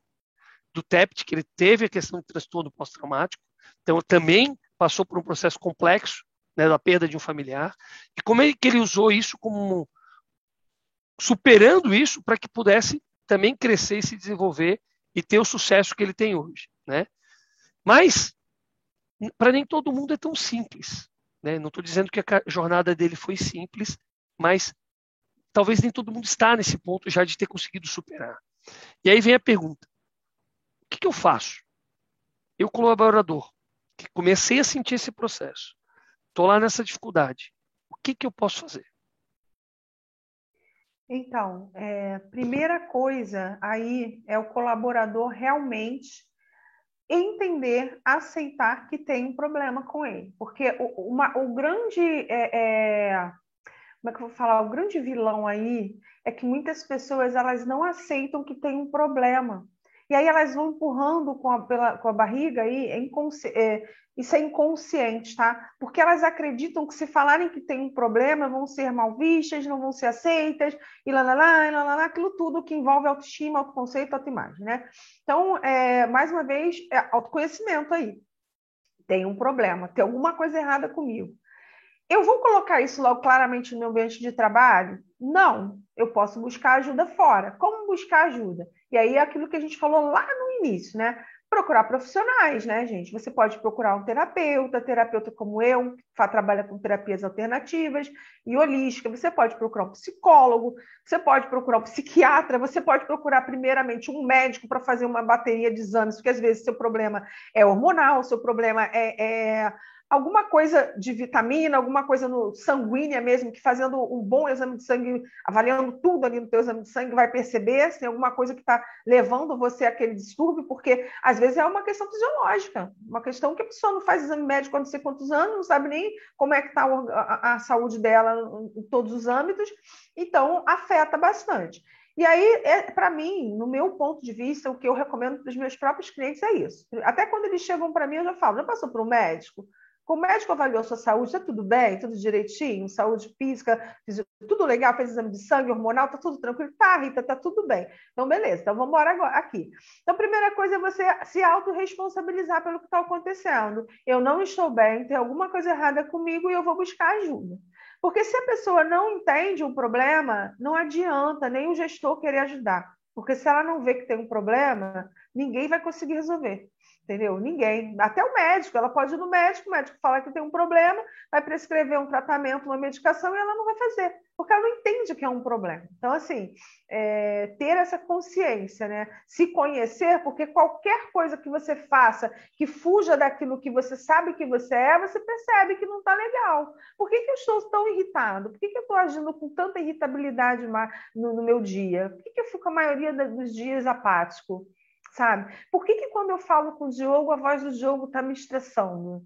do TEPT, que ele teve a questão do transtorno pós-traumático, então também passou por um processo complexo né, da perda de um familiar, e como é que ele usou isso como superando isso para que pudesse também crescer e se desenvolver e ter o sucesso que ele tem hoje, né? Mas para nem todo mundo é tão simples, né? Não estou dizendo que a jornada dele foi simples, mas talvez nem todo mundo está nesse ponto já de ter conseguido superar. E aí vem a pergunta: o que, que eu faço? Eu colaborador, que comecei a sentir esse processo, estou lá nessa dificuldade. O que, que eu posso fazer? Então, é, primeira coisa aí é o colaborador realmente entender, aceitar que tem um problema com ele. Porque o, uma, o grande. É, é, como é que eu vou falar? O grande vilão aí é que muitas pessoas elas não aceitam que tem um problema. E aí elas vão empurrando com a, pela, com a barriga aí, é, é, isso é inconsciente, tá? Porque elas acreditam que se falarem que tem um problema, vão ser mal vistas, não vão ser aceitas, e lá, lá, lá, lá, lá, lá aquilo tudo que envolve autoestima, autoconceito, autoimagem, né? Então, é, mais uma vez, é autoconhecimento aí. Tem um problema, tem alguma coisa errada comigo. Eu vou colocar isso logo claramente no meu ambiente de trabalho? Não, eu posso buscar ajuda fora. Como buscar ajuda? E aí é aquilo que a gente falou lá no início, né? procurar profissionais, né, gente? Você pode procurar um terapeuta, terapeuta como eu, que trabalha com terapias alternativas e holística. Você pode procurar um psicólogo, você pode procurar um psiquiatra, você pode procurar primeiramente um médico para fazer uma bateria de exames, porque às vezes seu problema é hormonal, seu problema é, é alguma coisa de vitamina, alguma coisa no sanguínea mesmo, que fazendo um bom exame de sangue, avaliando tudo ali no teu exame de sangue, vai perceber se tem alguma coisa que está levando você àquele distúrbio, porque às vezes é uma questão fisiológica, uma questão que a pessoa não faz exame médico há não sei quantos anos, não sabe nem como é que está a, a saúde dela em todos os âmbitos, então afeta bastante. E aí, é, para mim, no meu ponto de vista, o que eu recomendo para os meus próprios clientes é isso. Até quando eles chegam para mim, eu já falo: já passou para um médico? O médico avaliou sua saúde, está tudo bem, tudo direitinho, saúde física, tudo legal, fez exame de sangue, hormonal, está tudo tranquilo. Tá, Rita, está tudo bem. Então, beleza, então vamos embora agora, aqui. Então, a primeira coisa é você se autorresponsabilizar pelo que está acontecendo. Eu não estou bem, tem alguma coisa errada comigo e eu vou buscar ajuda. Porque se a pessoa não entende o problema, não adianta nem o gestor querer ajudar. Porque se ela não vê que tem um problema, ninguém vai conseguir resolver entendeu? Ninguém, até o médico, ela pode ir no médico, o médico fala que tem um problema, vai prescrever um tratamento, uma medicação e ela não vai fazer, porque ela não entende que é um problema. Então, assim, é, ter essa consciência, né? Se conhecer, porque qualquer coisa que você faça que fuja daquilo que você sabe que você é, você percebe que não está legal. Por que, que eu estou tão irritado? Por que, que eu estou agindo com tanta irritabilidade no, no meu dia? Por que, que eu fico a maioria dos dias apático? Sabe? Por que, que quando eu falo com o Diogo, a voz do Diogo está me estressando?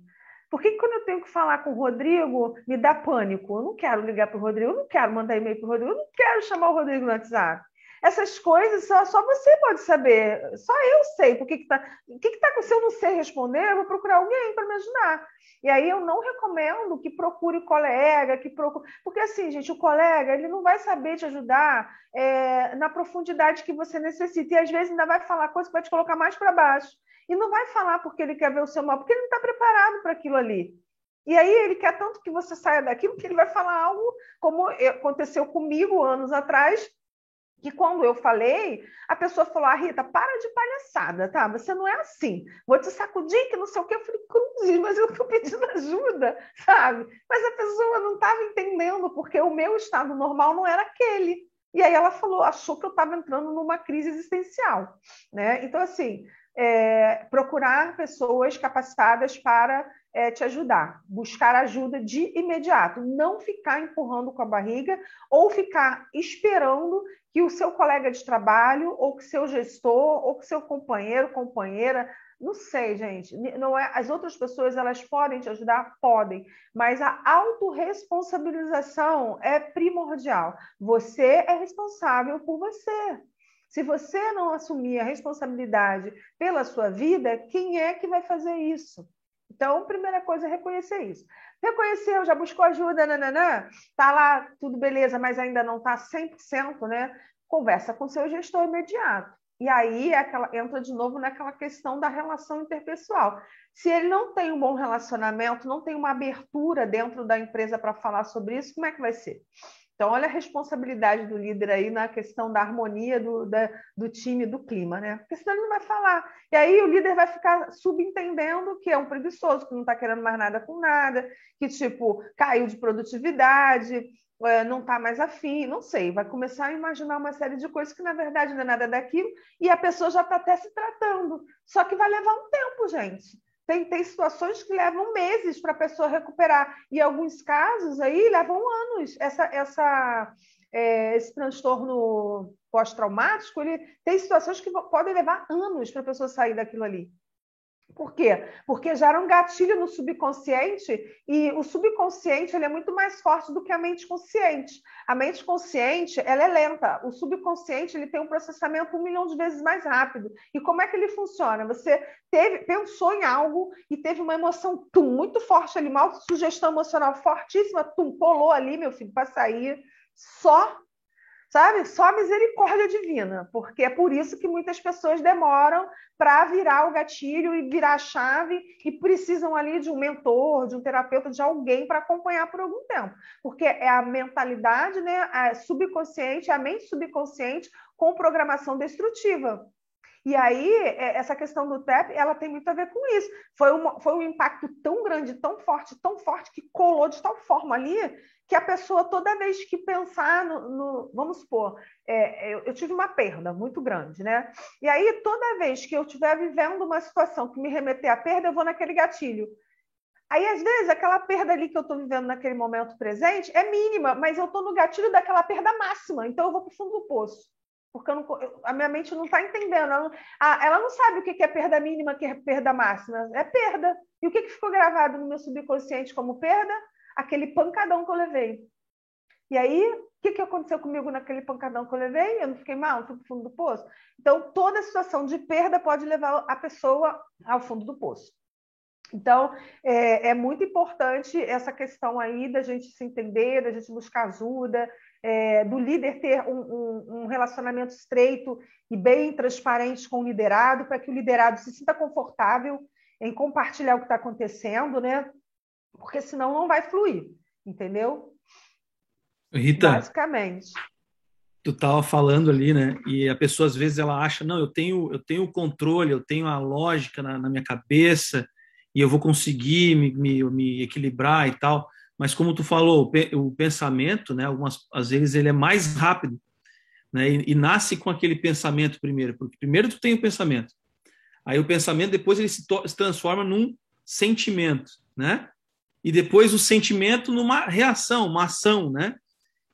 Por que, que quando eu tenho que falar com o Rodrigo, me dá pânico? Eu não quero ligar para o Rodrigo, eu não quero mandar e-mail para o Rodrigo, eu não quero chamar o Rodrigo no WhatsApp. Essas coisas só, só você pode saber, só eu sei. Por que está que, que, que tá, se eu não sei responder, eu vou procurar alguém para me ajudar. E aí eu não recomendo que procure colega, que procure. Porque assim, gente, o colega ele não vai saber te ajudar é, na profundidade que você necessita. E às vezes ainda vai falar coisa que vai te colocar mais para baixo. E não vai falar porque ele quer ver o seu mal, porque ele não está preparado para aquilo ali. E aí ele quer tanto que você saia daquilo que ele vai falar algo como aconteceu comigo anos atrás, que quando eu falei, a pessoa falou: ah, Rita, para de palhaçada, tá? Você não é assim. Vou te sacudir, que não sei o que. Eu falei: cruzes, mas eu estou pedindo *laughs* ajuda, sabe? Mas a pessoa não estava entendendo, porque o meu estado normal não era aquele. E aí ela falou, achou que eu estava entrando numa crise existencial, né? Então, assim, é, procurar pessoas capacitadas para é, te ajudar, buscar ajuda de imediato, não ficar empurrando com a barriga ou ficar esperando que o seu colega de trabalho, ou que seu gestor, ou que seu companheiro, companheira, não sei, gente, não é, as outras pessoas elas podem te ajudar, podem, mas a autorresponsabilização é primordial. Você é responsável por você. Se você não assumir a responsabilidade pela sua vida, quem é que vai fazer isso? Então, primeira coisa é reconhecer isso. Reconheceu, já buscou ajuda, nananã, tá lá, tudo beleza, mas ainda não está 100%, né? Conversa com seu gestor imediato. E aí é aquela, entra de novo naquela questão da relação interpessoal. Se ele não tem um bom relacionamento, não tem uma abertura dentro da empresa para falar sobre isso, como é que vai ser? Então, olha a responsabilidade do líder aí na questão da harmonia do, da, do time, do clima, né? Porque senão ele não vai falar. E aí o líder vai ficar subentendendo que é um preguiçoso, que não está querendo mais nada com nada, que, tipo, caiu de produtividade, é, não está mais afim, não sei, vai começar a imaginar uma série de coisas que na verdade não é nada daquilo, e a pessoa já está até se tratando. Só que vai levar um tempo, gente. Tem, tem situações que levam meses para a pessoa recuperar, e alguns casos aí levam anos. Essa, essa, é, esse transtorno pós-traumático, ele tem situações que podem levar anos para a pessoa sair daquilo ali. Por quê? Porque gera um gatilho no subconsciente e o subconsciente ele é muito mais forte do que a mente consciente. A mente consciente ela é lenta, o subconsciente ele tem um processamento um milhão de vezes mais rápido. E como é que ele funciona? Você teve, pensou em algo e teve uma emoção tum, muito forte ali, uma sugestão emocional fortíssima, tum, ali, meu filho, para sair. Só sabe? Só misericórdia divina, porque é por isso que muitas pessoas demoram para virar o gatilho e virar a chave e precisam ali de um mentor, de um terapeuta, de alguém para acompanhar por algum tempo, porque é a mentalidade, né, a subconsciente, a mente subconsciente com programação destrutiva. E aí, é, essa questão do TEP, ela tem muito a ver com isso. Foi, uma, foi um impacto tão grande, tão forte, tão forte, que colou de tal forma ali, que a pessoa, toda vez que pensar no. no vamos supor, é, eu, eu, tive uma perda muito grande, né? E aí, toda vez que eu estiver vivendo uma situação que me remeter à perda, eu vou naquele gatilho. Aí, às vezes, aquela perda ali que eu estou vivendo naquele momento presente é mínima, mas eu estou no gatilho daquela perda máxima, então eu vou para o fundo do poço porque não, a minha mente não está entendendo. Ela não, ela não sabe o que é perda mínima, que é perda máxima. É perda. E o que, que ficou gravado no meu subconsciente como perda? Aquele pancadão que eu levei. E aí, o que, que aconteceu comigo naquele pancadão que eu levei? Eu não fiquei mal, fui para o fundo do poço. Então, toda situação de perda pode levar a pessoa ao fundo do poço. Então, é, é, muito importante essa questão aí da gente se entender, da gente buscar ajuda, é, do líder ter um, um, um, relacionamento estreito e bem transparente com o liderado, para que o liderado se sinta confortável em compartilhar o que está acontecendo, né? Porque senão não vai fluir, entendeu? Rita, basicamente. Tu estava falando ali, né? E a pessoa às vezes ela acha, não, eu tenho, eu tenho o controle, eu tenho a lógica na, na minha cabeça e eu vou conseguir me, me, me equilibrar e tal mas como tu falou, o pensamento, né, algumas às vezes ele é mais rápido, né, e, e, nasce com aquele pensamento primeiro, porque primeiro tu tem o pensamento, aí o pensamento depois ele se, se transforma num sentimento, né, e depois o sentimento numa reação, uma ação, né,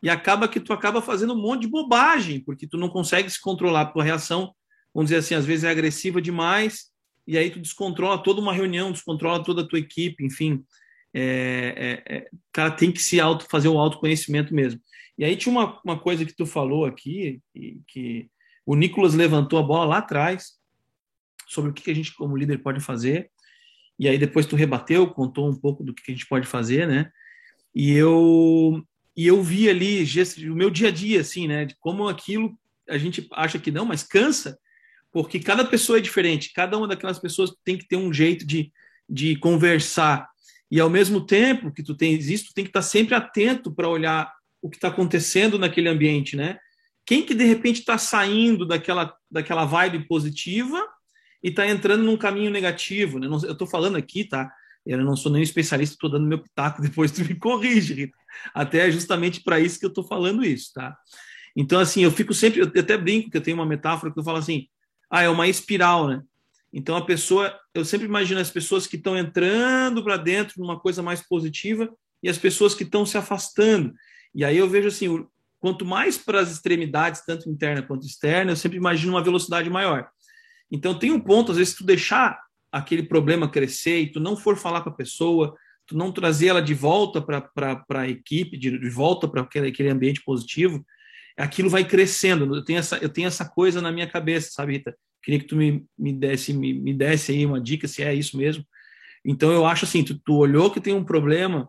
e acaba que tu acaba fazendo um monte de bobagem, porque tu não consegue se controlar, tua reação, vamos dizer assim, às vezes é agressiva demais, e aí tu descontrola toda uma reunião, descontrola toda a tua equipe, enfim, é, é, é, cara tem que se auto, fazer o autoconhecimento mesmo. E aí tinha uma, uma coisa que tu falou aqui, que, que o Nicolas levantou a bola lá atrás, sobre o que a gente, como líder, pode fazer. E aí depois tu rebateu, contou um pouco do que a gente pode fazer, né? E eu, e eu vi ali o meu dia a dia, assim, né? De como aquilo a gente acha que não, mas cansa, porque cada pessoa é diferente, cada uma daquelas pessoas tem que ter um jeito de, de conversar e ao mesmo tempo que tu tens isso, tu tem que estar sempre atento para olhar o que está acontecendo naquele ambiente, né? Quem que de repente está saindo daquela, daquela vibe positiva e está entrando num caminho negativo, né? Eu estou falando aqui, tá? Eu não sou nem especialista, estou dando meu pitaco, *laughs* depois tu me corrige, Rita. Até é justamente para isso que eu estou falando isso, tá? Então, assim, eu fico sempre, eu até brinco que eu tenho uma metáfora que eu falo assim, ah, é uma espiral, né? Então a pessoa, eu sempre imagino as pessoas que estão entrando para dentro numa coisa mais positiva e as pessoas que estão se afastando. E aí eu vejo assim, quanto mais para as extremidades, tanto interna quanto externa, eu sempre imagino uma velocidade maior. Então tem um ponto, às vezes, tu deixar aquele problema crescer e tu não for falar com a pessoa, tu não trazer ela de volta para a equipe, de, de volta para aquele, aquele ambiente positivo, aquilo vai crescendo. Eu tenho, essa, eu tenho essa coisa na minha cabeça, sabe, Rita? Queria que tu me, me, desse, me, me desse aí uma dica se é isso mesmo. Então eu acho assim, tu, tu olhou que tem um problema,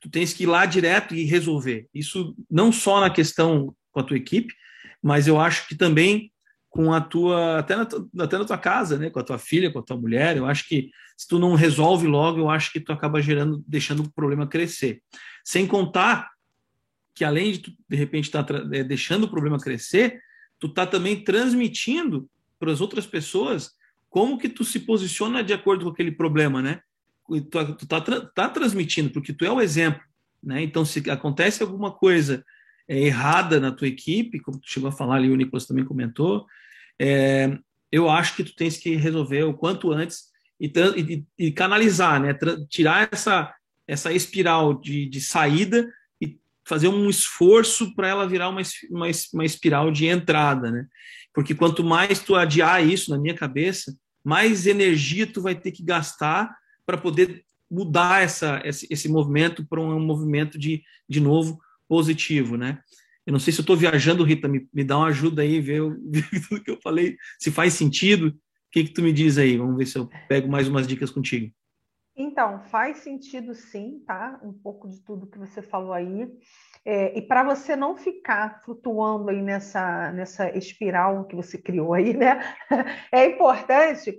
tu tens que ir lá direto e resolver. Isso não só na questão com a tua equipe, mas eu acho que também com a tua até na, até na tua casa, né, com a tua filha, com a tua mulher. Eu acho que se tu não resolve logo, eu acho que tu acaba gerando, deixando o problema crescer. Sem contar que além de tu, de repente estar tá, é, deixando o problema crescer, tu tá também transmitindo para as outras pessoas como que tu se posiciona de acordo com aquele problema, né? Tu, tu tá, tá transmitindo porque tu é o exemplo, né? Então se acontece alguma coisa é, errada na tua equipe, como tu chegou a falar ali, o Nicolas também comentou, é, eu acho que tu tens que resolver o quanto antes e, e, e canalizar, né? Tirar essa, essa espiral de, de saída fazer um esforço para ela virar uma, uma, uma espiral de entrada, né? Porque quanto mais tu adiar isso na minha cabeça, mais energia tu vai ter que gastar para poder mudar essa, esse, esse movimento para um movimento de, de novo positivo, né? Eu não sei se eu estou viajando, Rita, me, me dá uma ajuda aí, ver, *laughs* tudo que eu falei, se faz sentido. O que, que tu me diz aí? Vamos ver se eu pego mais umas dicas contigo. Então, faz sentido sim, tá? Um pouco de tudo que você falou aí. É, e para você não ficar flutuando aí nessa, nessa espiral que você criou aí, né? *laughs* É importante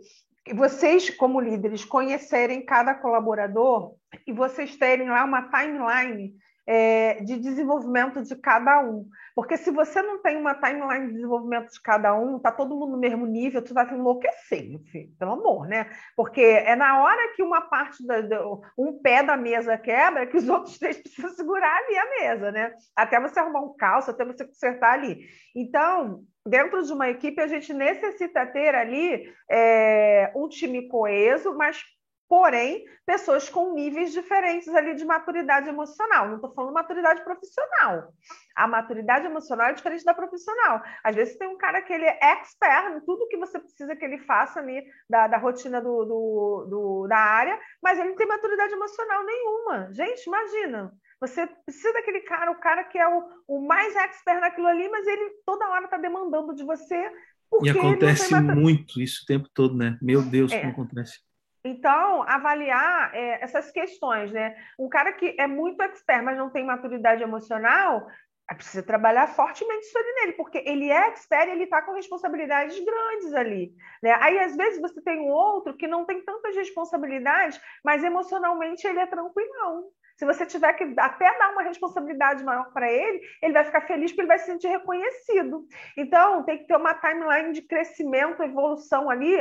vocês, como líderes, conhecerem cada colaborador e vocês terem lá uma timeline é, de desenvolvimento de cada um. Porque se você não tem uma timeline de desenvolvimento de cada um, tá todo mundo no mesmo nível, tu vai enlouquecer, filho, pelo amor, né? Porque é na hora que uma parte, da, um pé da mesa quebra, que os *laughs* outros três precisam segurar ali a mesa, né? Até você arrumar um calço, até você consertar ali. Então, dentro de uma equipe, a gente necessita ter ali é, um time coeso, mas porém, pessoas com níveis diferentes ali de maturidade emocional. Não estou falando maturidade profissional. A maturidade emocional é diferente da profissional. Às vezes tem um cara que ele é expert em tudo que você precisa que ele faça ali da, da rotina do, do, do, da área, mas ele não tem maturidade emocional nenhuma. Gente, imagina. Você precisa daquele cara, o cara que é o, o mais expert naquilo ali, mas ele toda hora está demandando de você. e acontece muito isso o tempo todo, né? Meu Deus, é. como acontece. Então, avaliar é, essas questões, né? Um cara que é muito expert, mas não tem maturidade emocional, precisa trabalhar fortemente sobre nele, porque ele é expert e ele está com responsabilidades grandes ali. Né? Aí, às vezes, você tem um outro que não tem tantas responsabilidades, mas emocionalmente ele é tranquilão. Se você tiver que até dar uma responsabilidade maior para ele, ele vai ficar feliz porque ele vai se sentir reconhecido. Então, tem que ter uma timeline de crescimento, evolução ali,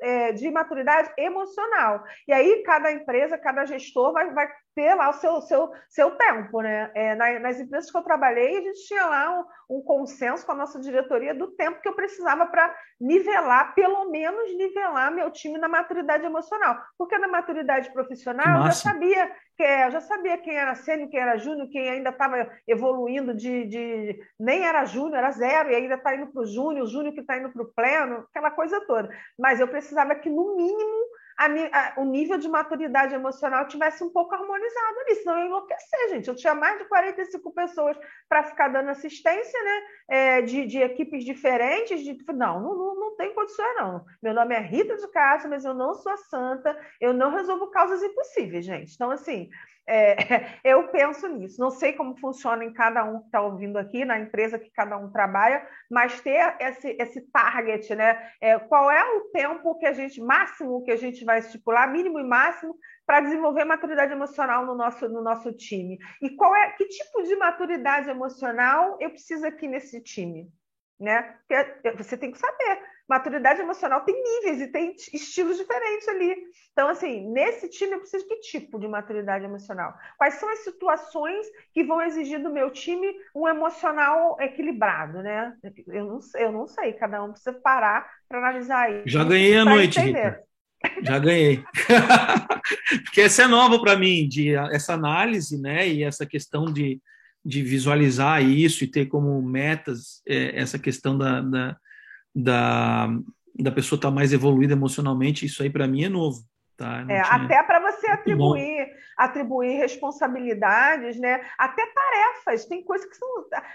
é, de maturidade emocional. E aí, cada empresa, cada gestor vai, vai ter lá o seu, seu, seu tempo, né? É, nas empresas que eu trabalhei, a gente tinha lá um, um consenso com a nossa diretoria do tempo que eu precisava para nivelar, pelo menos nivelar meu time na maturidade emocional. Porque na maturidade profissional eu já sabia que eu já sabia quem era sênior, quem era júnior, quem ainda estava evoluindo de, de, nem era júnior, era zero, e ainda está indo para o júnior, o júnior que está indo para o pleno, aquela coisa toda. Mas eu precisava que, no mínimo, a, a, o nível de maturidade emocional tivesse um pouco harmonizado ali, senão eu ia enlouquecer, gente. Eu tinha mais de 45 pessoas para ficar dando assistência, né? É, de, de, equipes diferentes. De, não, não, não, não tem condições, não. Meu nome é Rita de Castro, mas eu não sou santa, eu não resolvo causas impossíveis, gente. Então, assim, é, *laughs* eu penso nisso. Não sei como funciona em cada um que está ouvindo aqui, na empresa que cada um trabalha, mas ter esse, esse target, né? É, qual é o tempo que a gente, máximo que a gente vai estipular, mínimo e máximo, para desenvolver maturidade emocional no nosso, no nosso time? E qual é que tipo de maturidade emocional eu preciso aqui nesse time? Né? Porque você tem que saber maturidade emocional tem níveis e tem estilos diferentes ali. Então, assim, nesse time eu preciso de que tipo de maturidade emocional? Quais são as situações que vão exigir do meu time um emocional equilibrado, né? Eu não, eu não sei, cada um precisa parar para analisar isso. Já ganhei a noite, Rita. Já ganhei. *laughs* Porque essa é nova para mim, de, essa análise, né? E essa questão de, de visualizar isso e ter como metas é, essa questão da, da da, da pessoa estar tá mais evoluída emocionalmente, isso aí para mim é novo. Tá? É, até para você atribuir atribuir responsabilidades, né? Até tarefas. Tem coisas que são.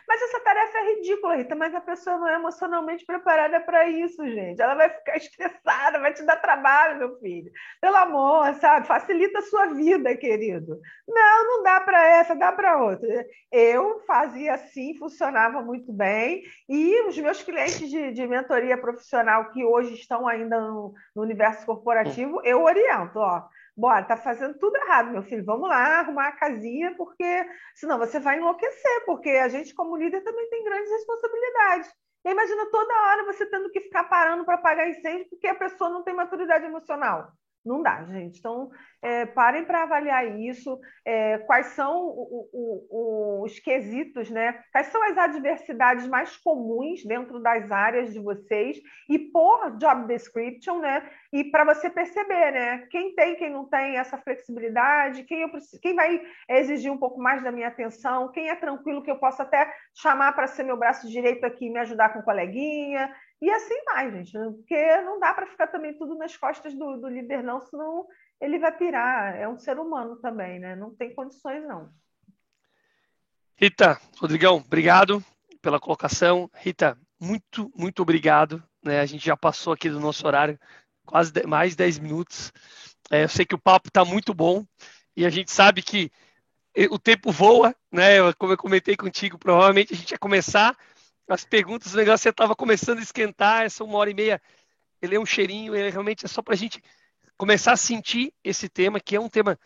Mas essa tarefa é ridícula, Rita, mas a pessoa não é emocionalmente preparada para isso, gente. Ela vai ficar *laughs* estressada, vai te dar trabalho, meu filho. Pelo amor, sabe? Facilita a sua vida, querido. Não, não dá para essa, dá para outra. Eu fazia assim, funcionava muito bem, e os meus clientes de, de mentoria profissional que hoje estão ainda no, no universo corporativo, eu oriento, ó. Bora, tá fazendo tudo errado, meu filho. Vamos lá arrumar a casinha, porque senão você vai enlouquecer, porque a gente, como líder, também tem grandes responsabilidades. E imagina toda hora você tendo que ficar parando para apagar incêndio porque a pessoa não tem maturidade emocional. Não dá, gente. Então, é, parem para avaliar isso, é, quais são o, o, o, os quesitos, né? Quais são as adversidades mais comuns dentro das áreas de vocês e por job description, né? E para você perceber, né? Quem tem, quem não tem essa flexibilidade, quem, eu, quem vai exigir um pouco mais da minha atenção, quem é tranquilo que eu posso até chamar para ser meu braço direito aqui e me ajudar com coleguinha, e assim vai, gente, porque não dá para ficar também tudo nas costas do, do, líder, não, senão ele vai pirar. É um ser humano também, né? Não tem condições, não. Rita, Rodrigão, obrigado pela colocação. Rita, muito, muito obrigado. Né? A gente já passou aqui do nosso horário quase mais 10 minutos. É, eu sei que o papo está muito bom e a gente sabe que o tempo voa, né? Como eu comentei contigo, provavelmente a gente ia começar as perguntas, o negócio você estava começando a esquentar, essa uma hora e meia, ele é um cheirinho, ele realmente é só para a gente começar a sentir esse tema, que é um tema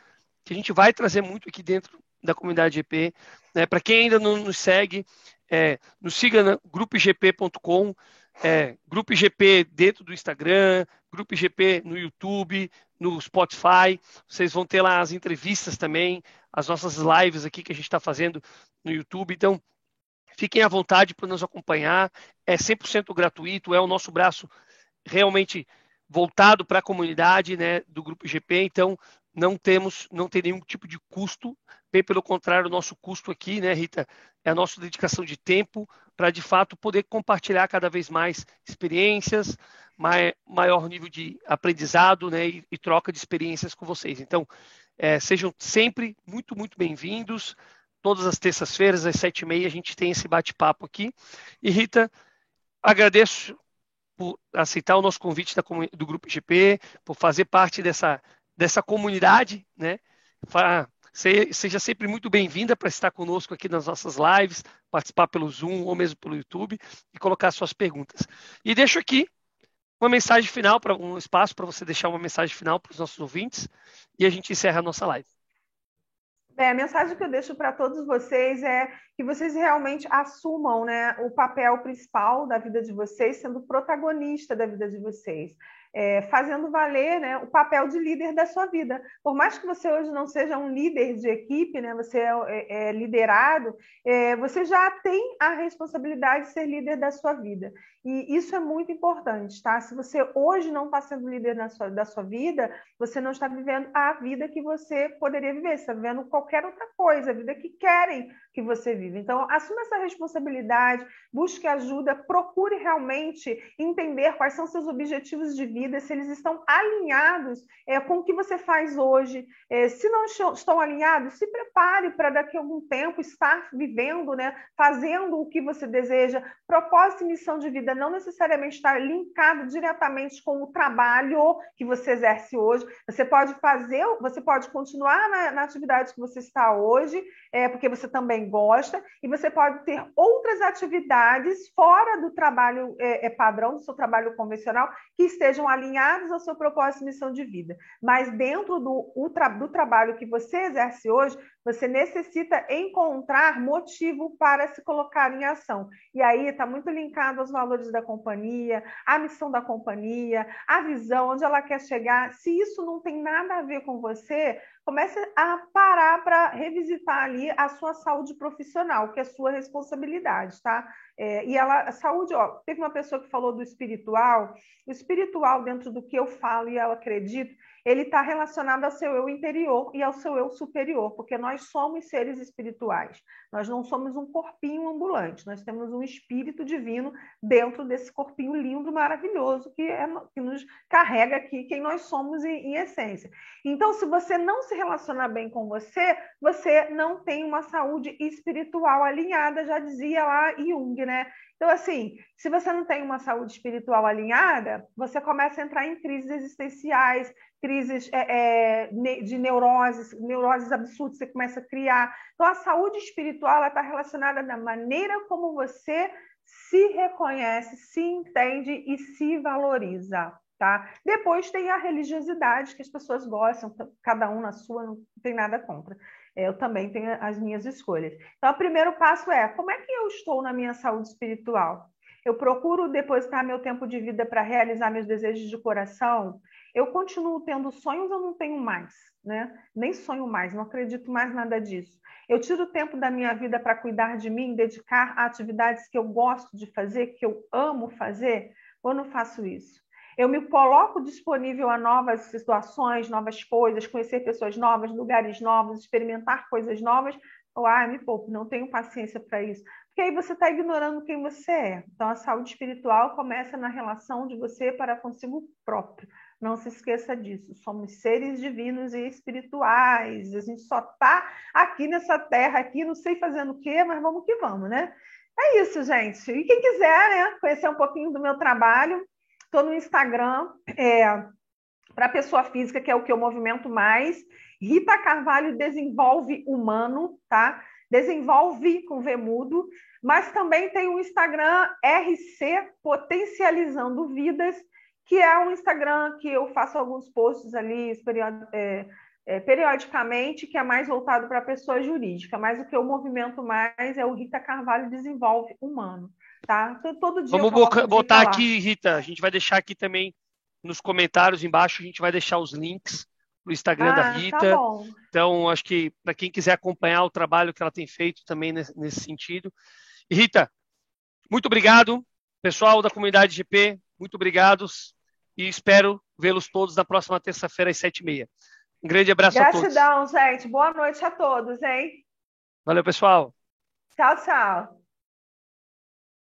que a gente vai trazer muito aqui dentro da comunidade GP. Né? Para quem ainda não nos segue, é, nos siga no grupogp.com, é, Grupo IGP dentro do Instagram, Grupo IGP no YouTube, no Spotify. Vocês vão ter lá as entrevistas também, as nossas lives aqui que a gente está fazendo no YouTube. Então, Fiquem à vontade para nos acompanhar. É 100% gratuito, é o nosso braço realmente voltado para a comunidade né, do Grupo GP, então não temos, não tem nenhum tipo de custo, bem pelo contrário, o nosso custo aqui, né, Rita, é a nossa dedicação de tempo para de fato poder compartilhar cada vez mais experiências, maior nível de aprendizado né, e, e troca de experiências com vocês. Então, é, sejam sempre muito, muito bem-vindos todas as terças-feiras, às sete e meia, a gente tem esse bate-papo aqui. E Rita, agradeço por aceitar o nosso convite da, do Grupo GP, por fazer parte dessa, dessa comunidade, né? Seja sempre muito bem-vinda para estar conosco aqui nas nossas lives, participar pelo Zoom ou mesmo pelo YouTube e colocar suas perguntas. E deixo aqui uma mensagem final, para um espaço para você deixar uma mensagem final para os nossos ouvintes e a gente encerra a nossa live. É, a mensagem que eu deixo para todos vocês é que vocês realmente assumam né, o papel principal da vida de vocês, sendo protagonista da vida de vocês é, fazendo valer né, o papel de líder da sua vida. Por mais que você hoje não seja um líder de equipe, né, você é, é, é liderado, é, você já tem a responsabilidade de ser líder da sua vida. E isso é muito importante, tá? Se você hoje não está sendo líder sua, da sua vida, você não está vivendo a vida que você poderia viver, você está vivendo qualquer outra coisa, a vida que querem que você viva. Então, assuma essa responsabilidade, busque ajuda, procure realmente entender quais são seus objetivos de vida vida, se eles estão alinhados é, com o que você faz hoje. É, se não estão alinhados, se prepare para daqui a algum tempo estar vivendo, né, fazendo o que você deseja. Propósito e missão de vida não necessariamente está linkado diretamente com o trabalho que você exerce hoje. Você pode fazer, você pode continuar na, na atividade que você está hoje, é, porque você também gosta, e você pode ter outras atividades fora do trabalho é, é padrão, do seu trabalho convencional, que estejam alinhados ao seu propósito e missão de vida. Mas dentro do, do trabalho que você exerce hoje, você necessita encontrar motivo para se colocar em ação. E aí está muito linkado aos valores da companhia, a missão da companhia, a visão, onde ela quer chegar. Se isso não tem nada a ver com você, comece a parar para revisitar ali a sua saúde profissional, que é sua responsabilidade, tá? É, e ela, a saúde, ó, teve uma pessoa que falou do espiritual, o espiritual dentro do que eu falo e eu acredito, ele está relacionado ao seu eu interior e ao seu eu superior, porque nós somos seres espirituais. Nós não somos um corpinho ambulante, nós temos um espírito divino dentro desse corpinho lindo, maravilhoso, que, é, que nos carrega aqui quem nós somos em, em essência. Então, se você não se relacionar bem com você, você não tem uma saúde espiritual alinhada, já dizia lá Jung, né? Então, assim, se você não tem uma saúde espiritual alinhada, você começa a entrar em crises existenciais, crises é, é, de neuroses, neuroses absurdas, você começa a criar. Então, a saúde espiritual está relacionada da maneira como você se reconhece, se entende e se valoriza. Tá? Depois tem a religiosidade, que as pessoas gostam, cada um na sua, não tem nada contra. É, eu também tenho as minhas escolhas. Então, o primeiro passo é: como é que eu estou na minha saúde espiritual? Eu procuro depositar meu tempo de vida para realizar meus desejos de coração? Eu continuo tendo sonhos ou não tenho mais? Né? Nem sonho mais, não acredito mais nada disso. Eu tiro tempo da minha vida para cuidar de mim, dedicar a atividades que eu gosto de fazer, que eu amo fazer, ou não faço isso? Eu me coloco disponível a novas situações, novas coisas, conhecer pessoas novas, lugares novos, experimentar coisas novas. Ou, ah, me pouco, não tenho paciência para isso. Porque aí você está ignorando quem você é. Então, a saúde espiritual começa na relação de você para consigo próprio. Não se esqueça disso. Somos seres divinos e espirituais. A gente só está aqui nessa terra, aqui, não sei fazendo o quê, mas vamos que vamos, né? É isso, gente. E quem quiser né, conhecer um pouquinho do meu trabalho, Estou no Instagram, é, para pessoa física, que é o que eu movimento mais. Rita Carvalho desenvolve humano, tá? Desenvolve com Vemudo, mas também tem o Instagram RC Potencializando Vidas, que é um Instagram que eu faço alguns posts ali é, é, periodicamente, que é mais voltado para a pessoa jurídica, mas o que eu movimento mais é o Rita Carvalho Desenvolve Humano tá? Então, todo dia Vamos botar aqui, Rita, a gente vai deixar aqui também nos comentários embaixo, a gente vai deixar os links no Instagram ah, da tá Rita. Tá então, acho que para quem quiser acompanhar o trabalho que ela tem feito também nesse, nesse sentido. E Rita, muito obrigado. Pessoal da comunidade GP, muito obrigados. E espero vê-los todos na próxima terça-feira às sete e meia. Um grande abraço Gratidão, a todos. Gratidão, gente. Boa noite a todos, hein? Valeu, pessoal. Tchau, tchau.